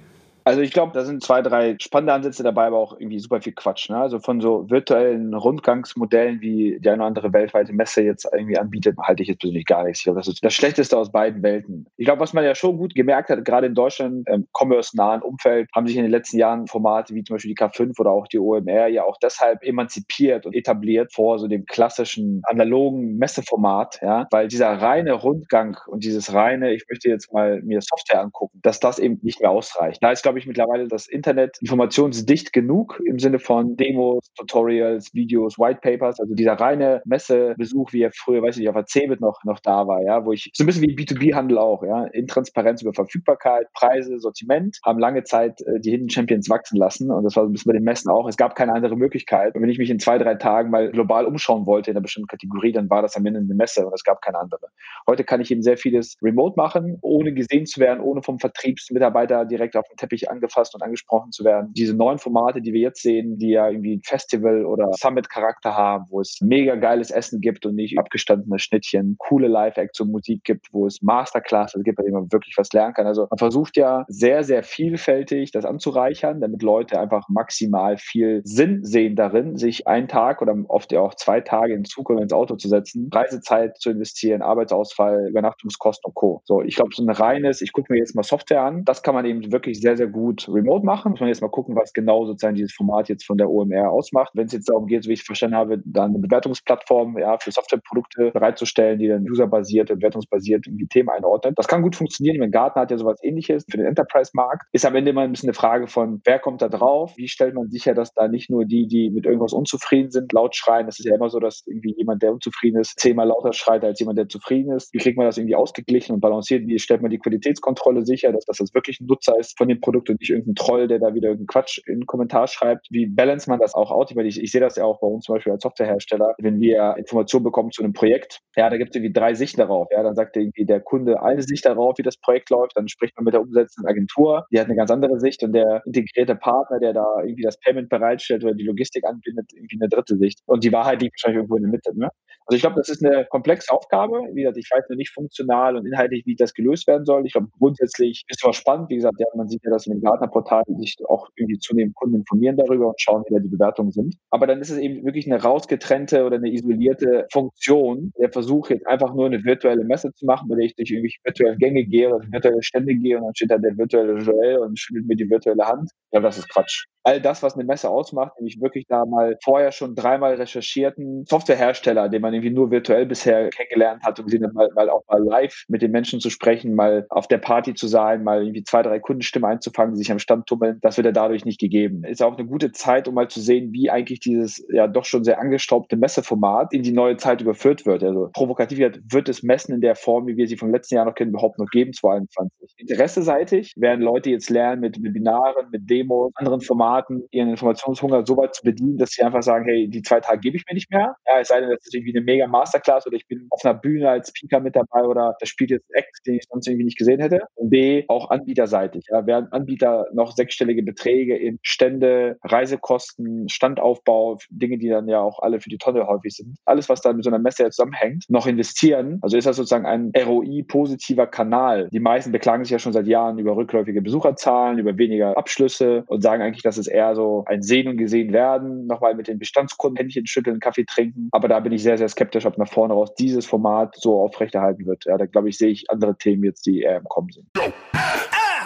Also ich glaube, da sind zwei, drei spannende Ansätze dabei, aber auch irgendwie super viel Quatsch. Ne? Also von so virtuellen Rundgangsmodellen, wie die eine oder andere weltweite Messe jetzt irgendwie anbietet, halte ich jetzt persönlich gar nichts. Ich glaube, das ist das Schlechteste aus beiden Welten. Ich glaube, was man ja schon gut gemerkt hat, gerade in Deutschland, im commerce-nahen Umfeld, haben sich in den letzten Jahren Formate wie zum Beispiel die K5 oder auch die OMR ja auch deshalb emanzipiert und etabliert vor so dem klassischen analogen Messeformat, ja, weil dieser reine Rundgang und dieses reine, ich möchte jetzt mal mir Software angucken, dass das eben nicht mehr ausreicht. Da ist, glaube glaube ich, mittlerweile das Internet informationsdicht genug im Sinne von Demos, Tutorials, Videos, White Papers. Also dieser reine Messebesuch, wie er früher, weiß ich nicht, auf der CeBIT noch, noch da war, ja, wo ich so ein bisschen wie B2B-Handel auch, ja, in Transparenz über Verfügbarkeit, Preise, Sortiment, haben lange Zeit äh, die Hidden Champions wachsen lassen. Und das war so ein bisschen bei den Messen auch. Es gab keine andere Möglichkeit. Und wenn ich mich in zwei, drei Tagen mal global umschauen wollte in einer bestimmten Kategorie, dann war das am Ende eine Messe und es gab keine andere. Heute kann ich eben sehr vieles remote machen, ohne gesehen zu werden, ohne vom Vertriebsmitarbeiter direkt auf den Teppich angefasst und angesprochen zu werden. Diese neuen Formate, die wir jetzt sehen, die ja irgendwie Festival- oder Summit-Charakter haben, wo es mega geiles Essen gibt und nicht abgestandene Schnittchen, coole Live-Acts und Musik gibt, wo es Masterclasses gibt, bei denen man wirklich was lernen kann. Also man versucht ja sehr, sehr vielfältig das anzureichern, damit Leute einfach maximal viel Sinn sehen darin, sich einen Tag oder oft ja auch zwei Tage in oder ins Auto zu setzen, Reisezeit zu investieren, Arbeitsausfall, Übernachtungskosten und Co. So, ich glaube, so ein reines, ich gucke mir jetzt mal Software an, das kann man eben wirklich sehr, sehr gut remote machen. Muss man jetzt mal gucken, was genau sozusagen dieses Format jetzt von der OMR ausmacht. Wenn es jetzt darum geht, wie ich verstanden habe, dann eine Bewertungsplattform ja, für Softwareprodukte bereitzustellen, die dann userbasiert, bewertungsbasiert irgendwie Themen einordnet. Das kann gut funktionieren. Wenn Gartner hat ja sowas ähnliches für den Enterprise-Markt. Ist am Ende immer ein bisschen eine Frage von, wer kommt da drauf? Wie stellt man sicher, dass da nicht nur die, die mit irgendwas unzufrieden sind, laut schreien? Das ist ja immer so, dass irgendwie jemand, der unzufrieden ist, zehnmal lauter schreit als jemand, der zufrieden ist. Wie kriegt man das irgendwie ausgeglichen und balanciert? Wie stellt man die Qualitätskontrolle sicher, dass das wirklich ein Nutzer ist von dem Produkt und nicht irgendein Troll, der da wieder irgendeinen Quatsch in den Kommentar schreibt. Wie balance man das auch out? Ich, meine, ich, ich sehe das ja auch bei uns zum Beispiel als Softwarehersteller, wenn wir Informationen bekommen zu einem Projekt, ja, da gibt es irgendwie drei Sichten darauf. Ja, dann sagt irgendwie der Kunde eine Sicht darauf, wie das Projekt läuft, dann spricht man mit der umsetzenden Agentur, die hat eine ganz andere Sicht und der integrierte Partner, der da irgendwie das Payment bereitstellt oder die Logistik anbindet, irgendwie eine dritte Sicht. Und die Wahrheit liegt wahrscheinlich irgendwo in der Mitte. Ne? Also ich glaube, das ist eine komplexe Aufgabe. Wie gesagt, ich weiß noch nicht funktional und inhaltlich, wie das gelöst werden soll. Ich glaube, grundsätzlich ist es spannend. Wie gesagt, ja, man sieht ja, dass in dem Gartner-Portal sich auch irgendwie zunehmend Kunden informieren darüber und schauen, wie da die Bewertungen sind. Aber dann ist es eben wirklich eine rausgetrennte oder eine isolierte Funktion. Der Versuch jetzt einfach nur eine virtuelle Messe zu machen, bei der ich durch irgendwelche virtuellen Gänge gehe oder virtuelle Stände gehe und dann steht da der virtuelle Joel und schüttelt mir die virtuelle Hand. Ja, das ist Quatsch. All das, was eine Messe ausmacht, nämlich wirklich da mal vorher schon dreimal recherchierten Softwarehersteller, den man irgendwie nur virtuell bisher kennengelernt hat, um sie dann mal, mal auch mal live mit den Menschen zu sprechen, mal auf der Party zu sein, mal irgendwie zwei, drei Kundenstimmen einzufangen, die sich am Stand tummeln, das wird ja dadurch nicht gegeben. Ist auch eine gute Zeit, um mal zu sehen, wie eigentlich dieses ja doch schon sehr angestaubte Messeformat in die neue Zeit überführt wird. Also provokativ wird es Messen in der Form, wie wir sie vom letzten Jahr noch kennen, überhaupt noch geben, 2021. Interesseseitig werden Leute jetzt lernen, mit Webinaren, mit Demos, anderen Formaten ihren Informationshunger so weit zu bedienen, dass sie einfach sagen, hey, die zwei Tage gebe ich mir nicht mehr. Ja, es sei denn, das ist irgendwie eine mega Masterclass oder ich bin auf einer Bühne als Speaker mit dabei oder das spielt jetzt Act, den ich sonst irgendwie nicht gesehen hätte. Und B, auch anbieterseitig. Ja, werden Anbieter noch sechsstellige Beträge in Stände, Reisekosten, Standaufbau, Dinge, die dann ja auch alle für die Tonne häufig sind. Alles, was da mit so einer Messe zusammenhängt, noch investieren. Also ist das sozusagen ein ROI-positiver Kanal. Die meisten beklagen sich ja schon seit Jahren über rückläufige Besucherzahlen, über weniger Abschlüsse und sagen eigentlich, dass es eher so ein Sehen und Gesehen werden, nochmal mit den Bestandskunden Händchen schütteln, Kaffee trinken. Aber da bin ich sehr, sehr skeptisch, ob nach vorne raus dieses Format so aufrechterhalten wird. Ja, da glaube ich, sehe ich andere Themen jetzt, die eher im Kommen sind.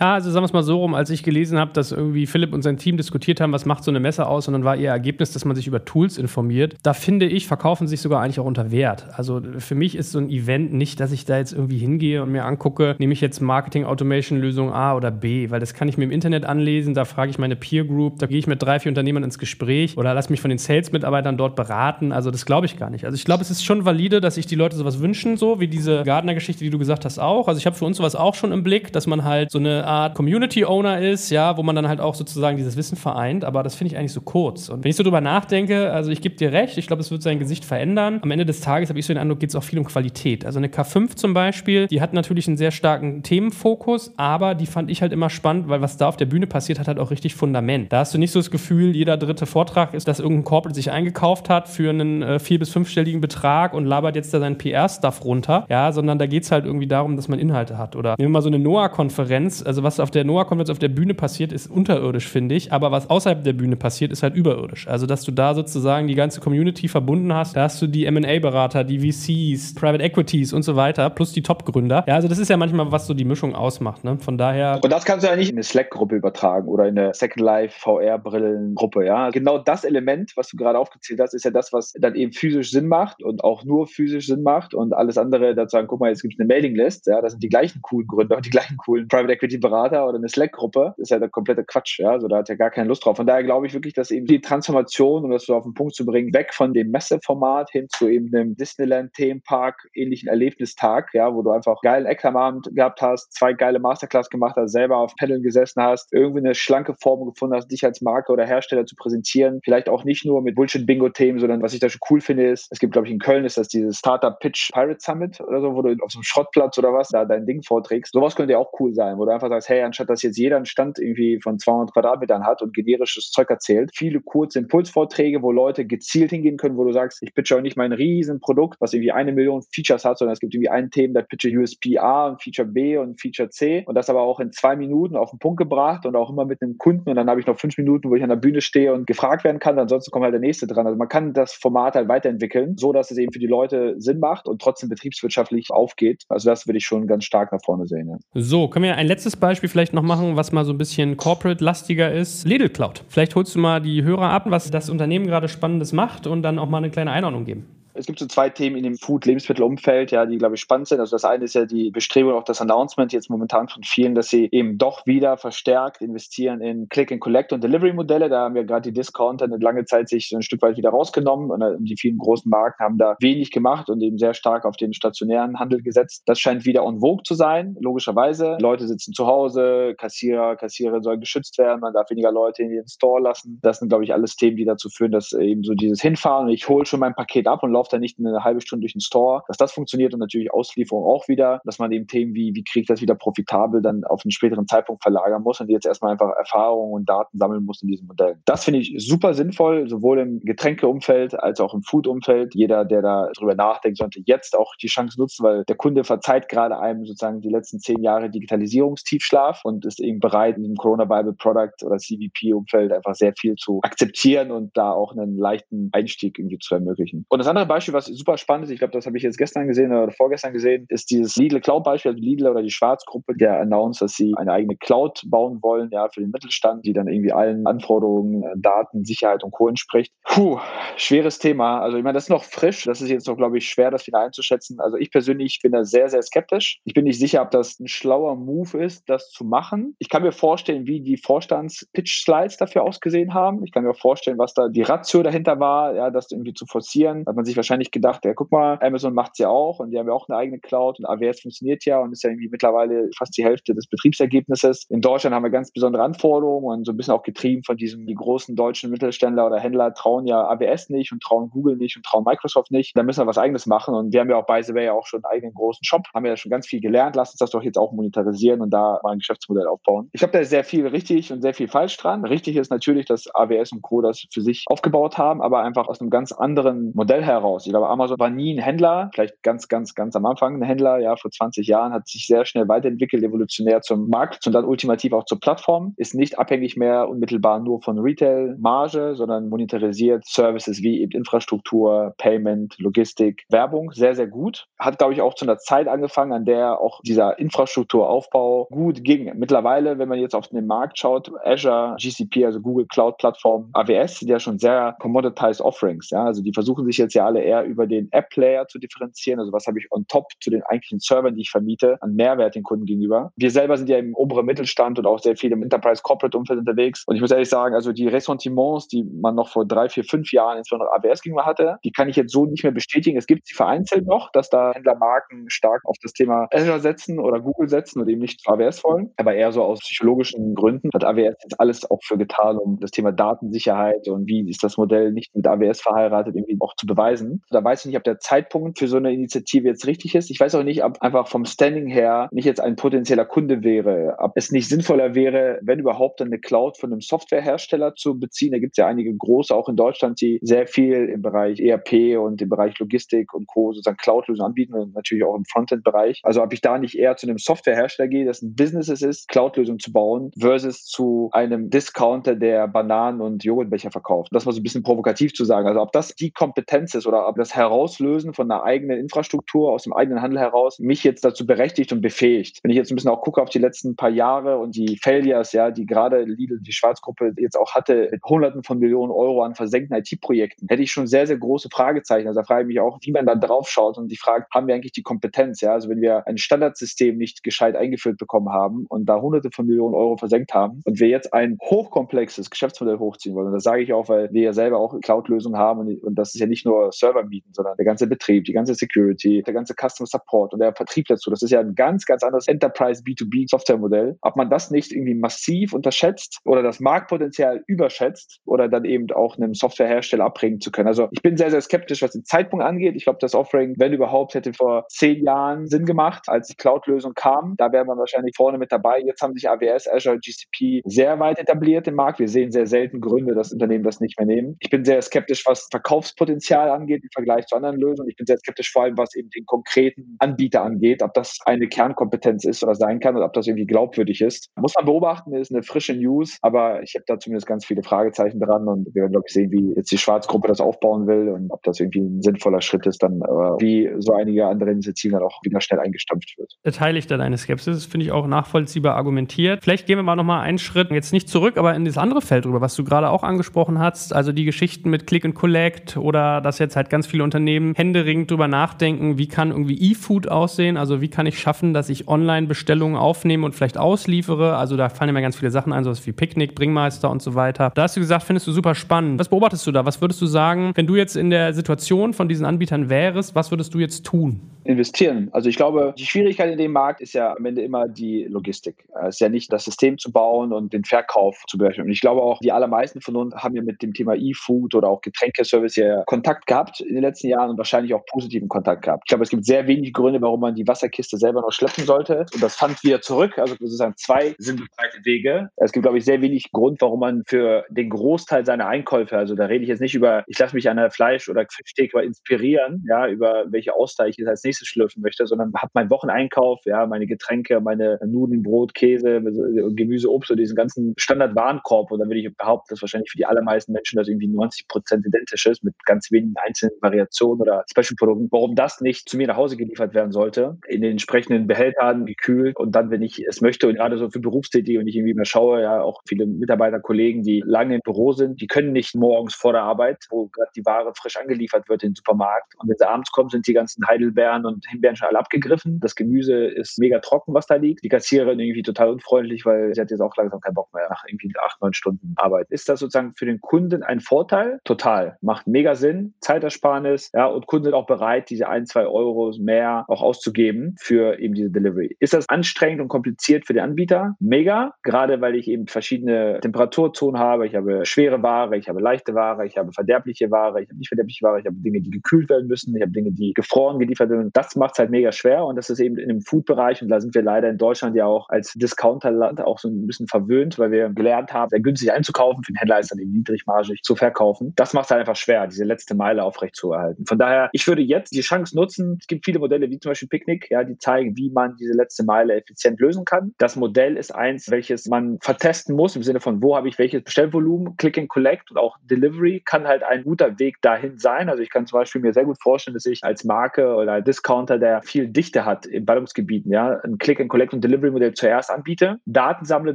Ja, also sagen wir es mal so rum, als ich gelesen habe, dass irgendwie Philipp und sein Team diskutiert haben, was macht so eine Messe aus, und dann war ihr Ergebnis, dass man sich über Tools informiert. Da finde ich, verkaufen sich sogar eigentlich auch unter Wert. Also für mich ist so ein Event nicht, dass ich da jetzt irgendwie hingehe und mir angucke, nehme ich jetzt Marketing Automation Lösung A oder B, weil das kann ich mir im Internet anlesen, da frage ich meine Peer Group, da gehe ich mit drei, vier Unternehmern ins Gespräch oder lass mich von den Sales-Mitarbeitern dort beraten. Also das glaube ich gar nicht. Also ich glaube, es ist schon valide, dass sich die Leute sowas wünschen, so wie diese Gardner-Geschichte, die du gesagt hast, auch. Also ich habe für uns sowas auch schon im Blick, dass man halt so eine Art Community Owner ist, ja, wo man dann halt auch sozusagen dieses Wissen vereint, aber das finde ich eigentlich so kurz. Und wenn ich so drüber nachdenke, also ich gebe dir recht, ich glaube, es wird sein Gesicht verändern. Am Ende des Tages habe ich so den Eindruck, geht es auch viel um Qualität. Also eine K5 zum Beispiel, die hat natürlich einen sehr starken Themenfokus, aber die fand ich halt immer spannend, weil was da auf der Bühne passiert, hat halt auch richtig Fundament. Da hast du nicht so das Gefühl, jeder dritte Vortrag ist, dass irgendein Corporate sich eingekauft hat für einen äh, vier- bis fünfstelligen Betrag und labert jetzt da seinen PR-Stuff runter, ja, sondern da geht es halt irgendwie darum, dass man Inhalte hat. Oder nehmen wir mal so eine NOAA-Konferenz, also was auf der NOAA-Konferenz auf der Bühne passiert, ist unterirdisch, finde ich. Aber was außerhalb der Bühne passiert, ist halt überirdisch. Also, dass du da sozusagen die ganze Community verbunden hast. Da hast du die MA-Berater, die VCs, Private Equities und so weiter, plus die Top-Gründer. Ja, also das ist ja manchmal, was so die Mischung ausmacht. Ne? Von daher. Und das kannst du ja nicht in eine Slack-Gruppe übertragen oder in eine Second Life VR-Brillen-Gruppe. Ja, genau das Element, was du gerade aufgezählt hast, ist ja das, was dann eben physisch Sinn macht und auch nur physisch Sinn macht und alles andere dazu sagen, guck mal, jetzt gibt es eine Mailing-List. Ja, das sind die gleichen coolen Gründer und die gleichen coolen Private Equity-Berater oder eine Slack-Gruppe, ist ja der komplette Quatsch. Ja? Also da hat er gar keine Lust drauf. Von daher glaube ich wirklich, dass eben die Transformation, um das so auf den Punkt zu bringen, weg von dem Messeformat hin zu eben einem Disneyland-Themenpark, ähnlichen Erlebnistag, ja, wo du einfach geilen Ecklamabend gehabt hast, zwei geile Masterclass gemacht hast, selber auf Paneln gesessen hast, irgendwie eine schlanke Form gefunden hast, dich als Marke oder Hersteller zu präsentieren. Vielleicht auch nicht nur mit Bullshit-Bingo-Themen, sondern was ich da schon cool finde, ist, es gibt, glaube ich, in Köln ist das dieses Startup Pitch Pirate Summit oder so, wo du auf so einem Schrottplatz oder was da dein Ding vorträgst. Sowas könnte ja auch cool sein, wo du einfach sagst, hey, anstatt dass jetzt jeder einen Stand irgendwie von 200 Quadratmetern hat und generisches Zeug erzählt, viele kurze Impulsvorträge, wo Leute gezielt hingehen können, wo du sagst, ich pitche auch nicht mein Riesenprodukt, was irgendwie eine Million Features hat, sondern es gibt irgendwie ein Thema, da pitche USP A und Feature B und Feature C und das aber auch in zwei Minuten auf den Punkt gebracht und auch immer mit einem Kunden und dann habe ich noch fünf Minuten, wo ich an der Bühne stehe und gefragt werden kann, ansonsten kommt halt der nächste dran. Also man kann das Format halt weiterentwickeln, so dass es eben für die Leute Sinn macht und trotzdem betriebswirtschaftlich aufgeht. Also das würde ich schon ganz stark nach vorne sehen. Ja. So, können wir ein letztes Beispiel vielleicht noch machen, was mal so ein bisschen corporate-lastiger ist? Lidl Cloud. Vielleicht holst du mal die Hörer ab, was das Unternehmen gerade Spannendes macht und dann auch mal eine kleine Einordnung geben. Es gibt so zwei Themen in dem Food-Lebensmittelumfeld, ja, die, glaube ich, spannend sind. Also das eine ist ja die Bestrebung, auch das Announcement jetzt momentan von vielen, dass sie eben doch wieder verstärkt investieren in Click-and-Collect- und Delivery-Modelle. Da haben wir gerade die Discounter eine lange Zeit sich ein Stück weit wieder rausgenommen und äh, die vielen großen Marken haben da wenig gemacht und eben sehr stark auf den stationären Handel gesetzt. Das scheint wieder on vogue zu sein, logischerweise. Leute sitzen zu Hause, Kassierer, Kassiererin sollen geschützt werden, man darf weniger Leute in den Store lassen. Das sind, glaube ich, alles Themen, die dazu führen, dass eben so dieses Hinfahren ich hole schon mein Paket ab und laufe laufe da nicht eine halbe Stunde durch den Store, dass das funktioniert und natürlich Auslieferung auch wieder, dass man eben Themen wie, wie kriege ich das wieder profitabel dann auf einen späteren Zeitpunkt verlagern muss und jetzt erstmal einfach Erfahrungen und Daten sammeln muss in diesem Modell. Das finde ich super sinnvoll, sowohl im Getränkeumfeld als auch im Foodumfeld. Jeder, der da drüber nachdenkt, sollte jetzt auch die Chance nutzen, weil der Kunde verzeiht gerade einem sozusagen die letzten zehn Jahre Digitalisierungstiefschlaf und ist eben bereit, in dem Corona Bible Product oder CVP-Umfeld einfach sehr viel zu akzeptieren und da auch einen leichten Einstieg irgendwie zu ermöglichen. Und das andere Beispiel, was super spannend ist, ich glaube, das habe ich jetzt gestern gesehen oder vorgestern gesehen, ist dieses Lidl Cloud-Beispiel, also Lidl oder die Schwarzgruppe, der announced, dass sie eine eigene Cloud bauen wollen, ja, für den Mittelstand, die dann irgendwie allen Anforderungen, äh, Daten, Sicherheit und Co. entspricht. Puh, schweres Thema. Also ich meine, das ist noch frisch. Das ist jetzt noch, glaube ich, schwer, das wieder einzuschätzen. Also ich persönlich bin da sehr, sehr skeptisch. Ich bin nicht sicher, ob das ein schlauer Move ist, das zu machen. Ich kann mir vorstellen, wie die Vorstands-Pitch-Slides dafür ausgesehen haben. Ich kann mir vorstellen, was da die Ratio dahinter war, ja, das irgendwie zu forcieren. Hat man sich wahrscheinlich gedacht, ja, guck mal, Amazon macht es ja auch und die haben ja auch eine eigene Cloud und AWS funktioniert ja und ist ja irgendwie mittlerweile fast die Hälfte des Betriebsergebnisses. In Deutschland haben wir ganz besondere Anforderungen und so ein bisschen auch getrieben von diesem, die großen deutschen Mittelständler oder Händler trauen ja AWS nicht und trauen Google nicht und trauen Microsoft nicht. Da müssen wir was eigenes machen und wir haben ja auch by the way auch schon einen eigenen großen Shop, haben ja schon ganz viel gelernt. Lass uns das doch jetzt auch monetarisieren und da mal ein Geschäftsmodell aufbauen. Ich habe da sehr viel richtig und sehr viel falsch dran. Richtig ist natürlich, dass AWS und Co. das für sich aufgebaut haben, aber einfach aus einem ganz anderen Modell heraus. Ich glaube, Amazon war nie ein Händler, vielleicht ganz, ganz, ganz am Anfang ein Händler, ja, vor 20 Jahren, hat sich sehr schnell weiterentwickelt, evolutionär zum Markt und dann ultimativ auch zur Plattform, ist nicht abhängig mehr unmittelbar nur von Retail-Marge, sondern monetarisiert Services wie eben Infrastruktur, Payment, Logistik, Werbung, sehr, sehr gut. Hat, glaube ich, auch zu einer Zeit angefangen, an der auch dieser Infrastrukturaufbau gut ging. Mittlerweile, wenn man jetzt auf den Markt schaut, Azure, GCP, also Google Cloud Plattform, AWS, sind ja schon sehr commoditized Offerings, ja, also die versuchen sich jetzt ja alle eher über den App-Layer zu differenzieren. Also was habe ich on top zu den eigentlichen Servern, die ich vermiete, an Mehrwert den Kunden gegenüber. Wir selber sind ja im oberen Mittelstand und auch sehr viel im Enterprise-Corporate-Umfeld unterwegs. Und ich muss ehrlich sagen, also die Ressentiments, die man noch vor drei, vier, fünf Jahren insbesondere AWS gegenüber hatte, die kann ich jetzt so nicht mehr bestätigen. Es gibt sie vereinzelt noch, dass da Händlermarken stark auf das Thema Azure setzen oder Google setzen und eben nicht AWS wollen. Aber eher so aus psychologischen Gründen hat AWS jetzt alles auch für getan, um das Thema Datensicherheit und wie ist das Modell nicht mit AWS verheiratet, irgendwie auch zu beweisen. Da weiß ich nicht, ob der Zeitpunkt für so eine Initiative jetzt richtig ist. Ich weiß auch nicht, ob einfach vom Standing her nicht jetzt ein potenzieller Kunde wäre, ob es nicht sinnvoller wäre, wenn überhaupt eine Cloud von einem Softwarehersteller zu beziehen. Da gibt es ja einige große, auch in Deutschland, die sehr viel im Bereich ERP und im Bereich Logistik und Co. sozusagen Cloud-Lösungen anbieten und natürlich auch im Frontend-Bereich. Also ob ich da nicht eher zu einem Softwarehersteller gehe, das ein Business ist, Cloud-Lösungen zu bauen, versus zu einem Discounter, der Bananen und Joghurtbecher verkauft. Das war so ein bisschen provokativ zu sagen. Also ob das die Kompetenz ist oder ob das Herauslösen von einer eigenen Infrastruktur aus dem eigenen Handel heraus mich jetzt dazu berechtigt und befähigt. Wenn ich jetzt ein bisschen auch gucke auf die letzten paar Jahre und die Failures, ja, die gerade Lidl, die Schwarzgruppe jetzt auch hatte, mit Hunderten von Millionen Euro an versenkten IT-Projekten, hätte ich schon sehr, sehr große Fragezeichen. Also da frage ich mich auch, wie man da drauf schaut und die Frage, haben wir eigentlich die Kompetenz? Ja, also wenn wir ein Standardsystem nicht gescheit eingeführt bekommen haben und da Hunderte von Millionen Euro versenkt haben und wir jetzt ein hochkomplexes Geschäftsmodell hochziehen wollen, und das sage ich auch, weil wir ja selber auch Cloud-Lösungen haben und, und das ist ja nicht nur Server mieten, sondern der ganze Betrieb, die ganze Security, der ganze Customer Support und der Vertrieb dazu. Das ist ja ein ganz, ganz anderes Enterprise B2B Softwaremodell. Ob man das nicht irgendwie massiv unterschätzt oder das Marktpotenzial überschätzt oder dann eben auch einem Softwarehersteller abbringen zu können. Also ich bin sehr, sehr skeptisch, was den Zeitpunkt angeht. Ich glaube, das Offering, wenn überhaupt, hätte vor zehn Jahren Sinn gemacht, als die Cloud-Lösung kam. Da wäre man wahrscheinlich vorne mit dabei. Jetzt haben sich AWS, Azure, GCP sehr weit etabliert im Markt. Wir sehen sehr selten Gründe, dass Unternehmen das nicht mehr nehmen. Ich bin sehr skeptisch, was Verkaufspotenzial angeht im Vergleich zu anderen Lösungen. Ich bin sehr skeptisch vor allem, was eben den konkreten Anbieter angeht, ob das eine Kernkompetenz ist oder sein kann oder ob das irgendwie glaubwürdig ist. Muss man beobachten, ist eine frische News, aber ich habe da zumindest ganz viele Fragezeichen dran und wir werden, glaube ich, sehen, wie jetzt die Schwarzgruppe das aufbauen will und ob das irgendwie ein sinnvoller Schritt ist, dann wie so einige andere Initiativen dann auch wieder schnell eingestampft wird. Da teile ich da deine Skepsis, finde ich auch nachvollziehbar argumentiert. Vielleicht gehen wir mal nochmal einen Schritt, jetzt nicht zurück, aber in das andere Feld drüber, was du gerade auch angesprochen hast, also die Geschichten mit Click and Collect oder dass jetzt halt ganz viele Unternehmen händeringend drüber nachdenken, wie kann irgendwie E-Food aussehen, also wie kann ich schaffen, dass ich Online-Bestellungen aufnehme und vielleicht ausliefere, also da fallen immer ganz viele Sachen ein, sowas wie Picknick, Bringmeister und so weiter. Da hast du gesagt, findest du super spannend. Was beobachtest du da? Was würdest du sagen, wenn du jetzt in der Situation von diesen Anbietern wärst, was würdest du jetzt tun? Investieren. Also ich glaube, die Schwierigkeit in dem Markt ist ja am Ende immer die Logistik. Es ist ja nicht das System zu bauen und den Verkauf zu berechnen. Und ich glaube auch, die allermeisten von uns haben ja mit dem Thema E-Food oder auch Getränkeservice ja Kontakt gehabt in den letzten Jahren und wahrscheinlich auch positiven Kontakt gehabt. Ich glaube, es gibt sehr wenige Gründe, warum man die Wasserkiste selber noch schleppen sollte. Und das fand wieder zurück. Also sozusagen zwei sind breite Wege. Es gibt, glaube ich, sehr wenig Grund, warum man für den Großteil seiner Einkäufe, also da rede ich jetzt nicht über, ich lasse mich an der Fleisch- oder Fischtheke inspirieren, ja, über welche Ausdauer ich jetzt als nächstes nächstes schlürfen möchte, sondern habe meinen Wocheneinkauf, ja, meine Getränke, meine Nudeln, Brot, Käse, Gemüse, Obst und diesen ganzen Standard-Warenkorb. Und dann würde ich behaupten, dass wahrscheinlich für die allermeisten Menschen das irgendwie 90 Prozent identisch ist mit ganz wenigen einzelnen Variationen oder Special-Produkten. Warum das nicht zu mir nach Hause geliefert werden sollte, in den entsprechenden Behältern gekühlt und dann, wenn ich es möchte und gerade so für Berufstätige und ich irgendwie mal schaue, ja, auch viele Mitarbeiter, Kollegen, die lange im Büro sind, die können nicht morgens vor der Arbeit, wo gerade die Ware frisch angeliefert wird in den Supermarkt und wenn sie abends kommen, sind die ganzen Heidelbeeren Erdbeeren und Himbeeren schon alle abgegriffen. Das Gemüse ist mega trocken, was da liegt. Die Kassiererin irgendwie total unfreundlich, weil sie hat jetzt auch langsam keinen Bock mehr nach irgendwie acht, neun Stunden Arbeit. Ist das sozusagen für den Kunden ein Vorteil? Total. Macht mega Sinn. Zeitersparnis. Ja, und Kunden sind auch bereit, diese ein, zwei Euro mehr auch auszugeben für eben diese Delivery. Ist das anstrengend und kompliziert für den Anbieter? Mega. Gerade weil ich eben verschiedene Temperaturzonen habe. Ich habe schwere Ware, ich habe leichte Ware, ich habe verderbliche Ware, ich habe nicht verderbliche Ware, ich habe Dinge, die gekühlt werden müssen, ich habe Dinge, die gefroren geliefert werden das macht es halt mega schwer und das ist eben in dem Food-Bereich und da sind wir leider in Deutschland ja auch als Discounterland auch so ein bisschen verwöhnt, weil wir gelernt haben, sehr günstig einzukaufen, für den Händler ist dann eben niedrigmargig zu verkaufen. Das macht es halt einfach schwer, diese letzte Meile aufrechtzuerhalten. Von daher, ich würde jetzt die Chance nutzen. Es gibt viele Modelle wie zum Beispiel Picnic, ja, die zeigen, wie man diese letzte Meile effizient lösen kann. Das Modell ist eins, welches man vertesten muss im Sinne von, wo habe ich welches Bestellvolumen, Click and Collect und auch Delivery kann halt ein guter Weg dahin sein. Also ich kann zum Beispiel mir sehr gut vorstellen, dass ich als Marke oder Discount Discounter, der viel Dichte hat in Ballungsgebieten, ja, ein Click-and-Collect- und Delivery-Modell zuerst anbiete, Daten sammle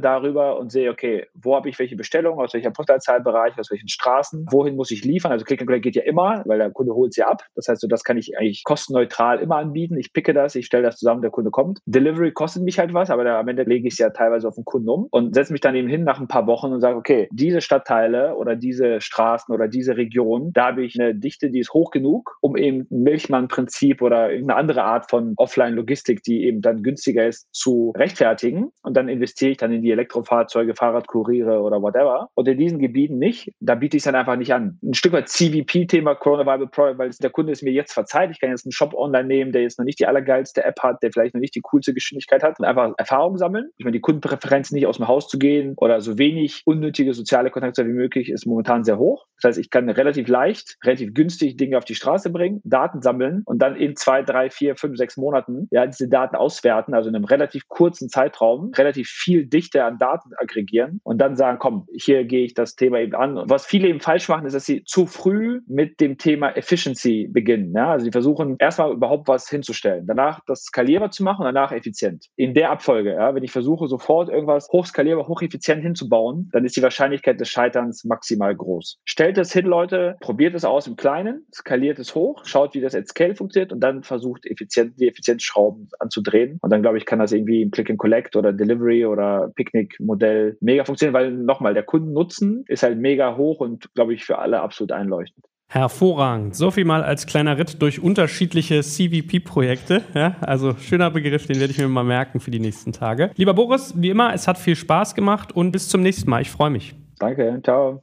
darüber und sehe, okay, wo habe ich welche Bestellungen, aus welcher Postleitzahlbereich, aus welchen Straßen, wohin muss ich liefern? Also Click-and-Collect geht ja immer, weil der Kunde holt ja ab. Das heißt, so das kann ich eigentlich kostenneutral immer anbieten. Ich picke das, ich stelle das zusammen, der Kunde kommt. Delivery kostet mich halt was, aber da, am Ende lege ich es ja teilweise auf den Kunden um und setze mich dann eben hin nach ein paar Wochen und sage, okay, diese Stadtteile oder diese Straßen oder diese Region, da habe ich eine Dichte, die ist hoch genug, um eben Milchmann-Prinzip oder irgendeine andere Art von Offline-Logistik, die eben dann günstiger ist, zu rechtfertigen. Und dann investiere ich dann in die Elektrofahrzeuge, Fahrradkuriere oder whatever. Und in diesen Gebieten nicht, da biete ich es dann einfach nicht an. Ein Stück weit CVP-Thema, Corona Viable Product, weil der Kunde es mir jetzt verzeiht. Ich kann jetzt einen Shop online nehmen, der jetzt noch nicht die allergeilste App hat, der vielleicht noch nicht die coolste Geschwindigkeit hat und einfach Erfahrung sammeln. Ich meine, die Kundenpräferenz nicht aus dem Haus zu gehen oder so wenig unnötige soziale Kontakte wie möglich ist momentan sehr hoch. Das heißt, ich kann relativ leicht, relativ günstig Dinge auf die Straße bringen, Daten sammeln und dann in zwei, drei, vier, fünf, sechs Monaten ja diese Daten auswerten, also in einem relativ kurzen Zeitraum, relativ viel Dichte an Daten aggregieren und dann sagen, komm, hier gehe ich das Thema eben an. Und was viele eben falsch machen, ist, dass sie zu früh mit dem Thema Efficiency beginnen. Ja? Also sie versuchen erstmal überhaupt was hinzustellen, danach das skalierbar zu machen und danach effizient. In der Abfolge, ja, wenn ich versuche, sofort irgendwas hochskalierbar, hocheffizient hinzubauen, dann ist die Wahrscheinlichkeit des Scheiterns maximal groß. Stellt es hin, Leute, probiert es aus im Kleinen, skaliert es hoch, schaut, wie das at Scale funktioniert und dann versucht effizient, die Effizienzschrauben anzudrehen. Und dann, glaube ich, kann das irgendwie im Click and Collect oder Delivery oder Picknick-Modell mega funktionieren, weil nochmal, der Kundennutzen ist halt mega hoch und, glaube ich, für alle absolut einleuchtend. Hervorragend. So viel mal als kleiner Ritt durch unterschiedliche CVP-Projekte. Ja, also schöner Begriff, den werde ich mir mal merken für die nächsten Tage. Lieber Boris, wie immer, es hat viel Spaß gemacht und bis zum nächsten Mal. Ich freue mich. Danke, ciao.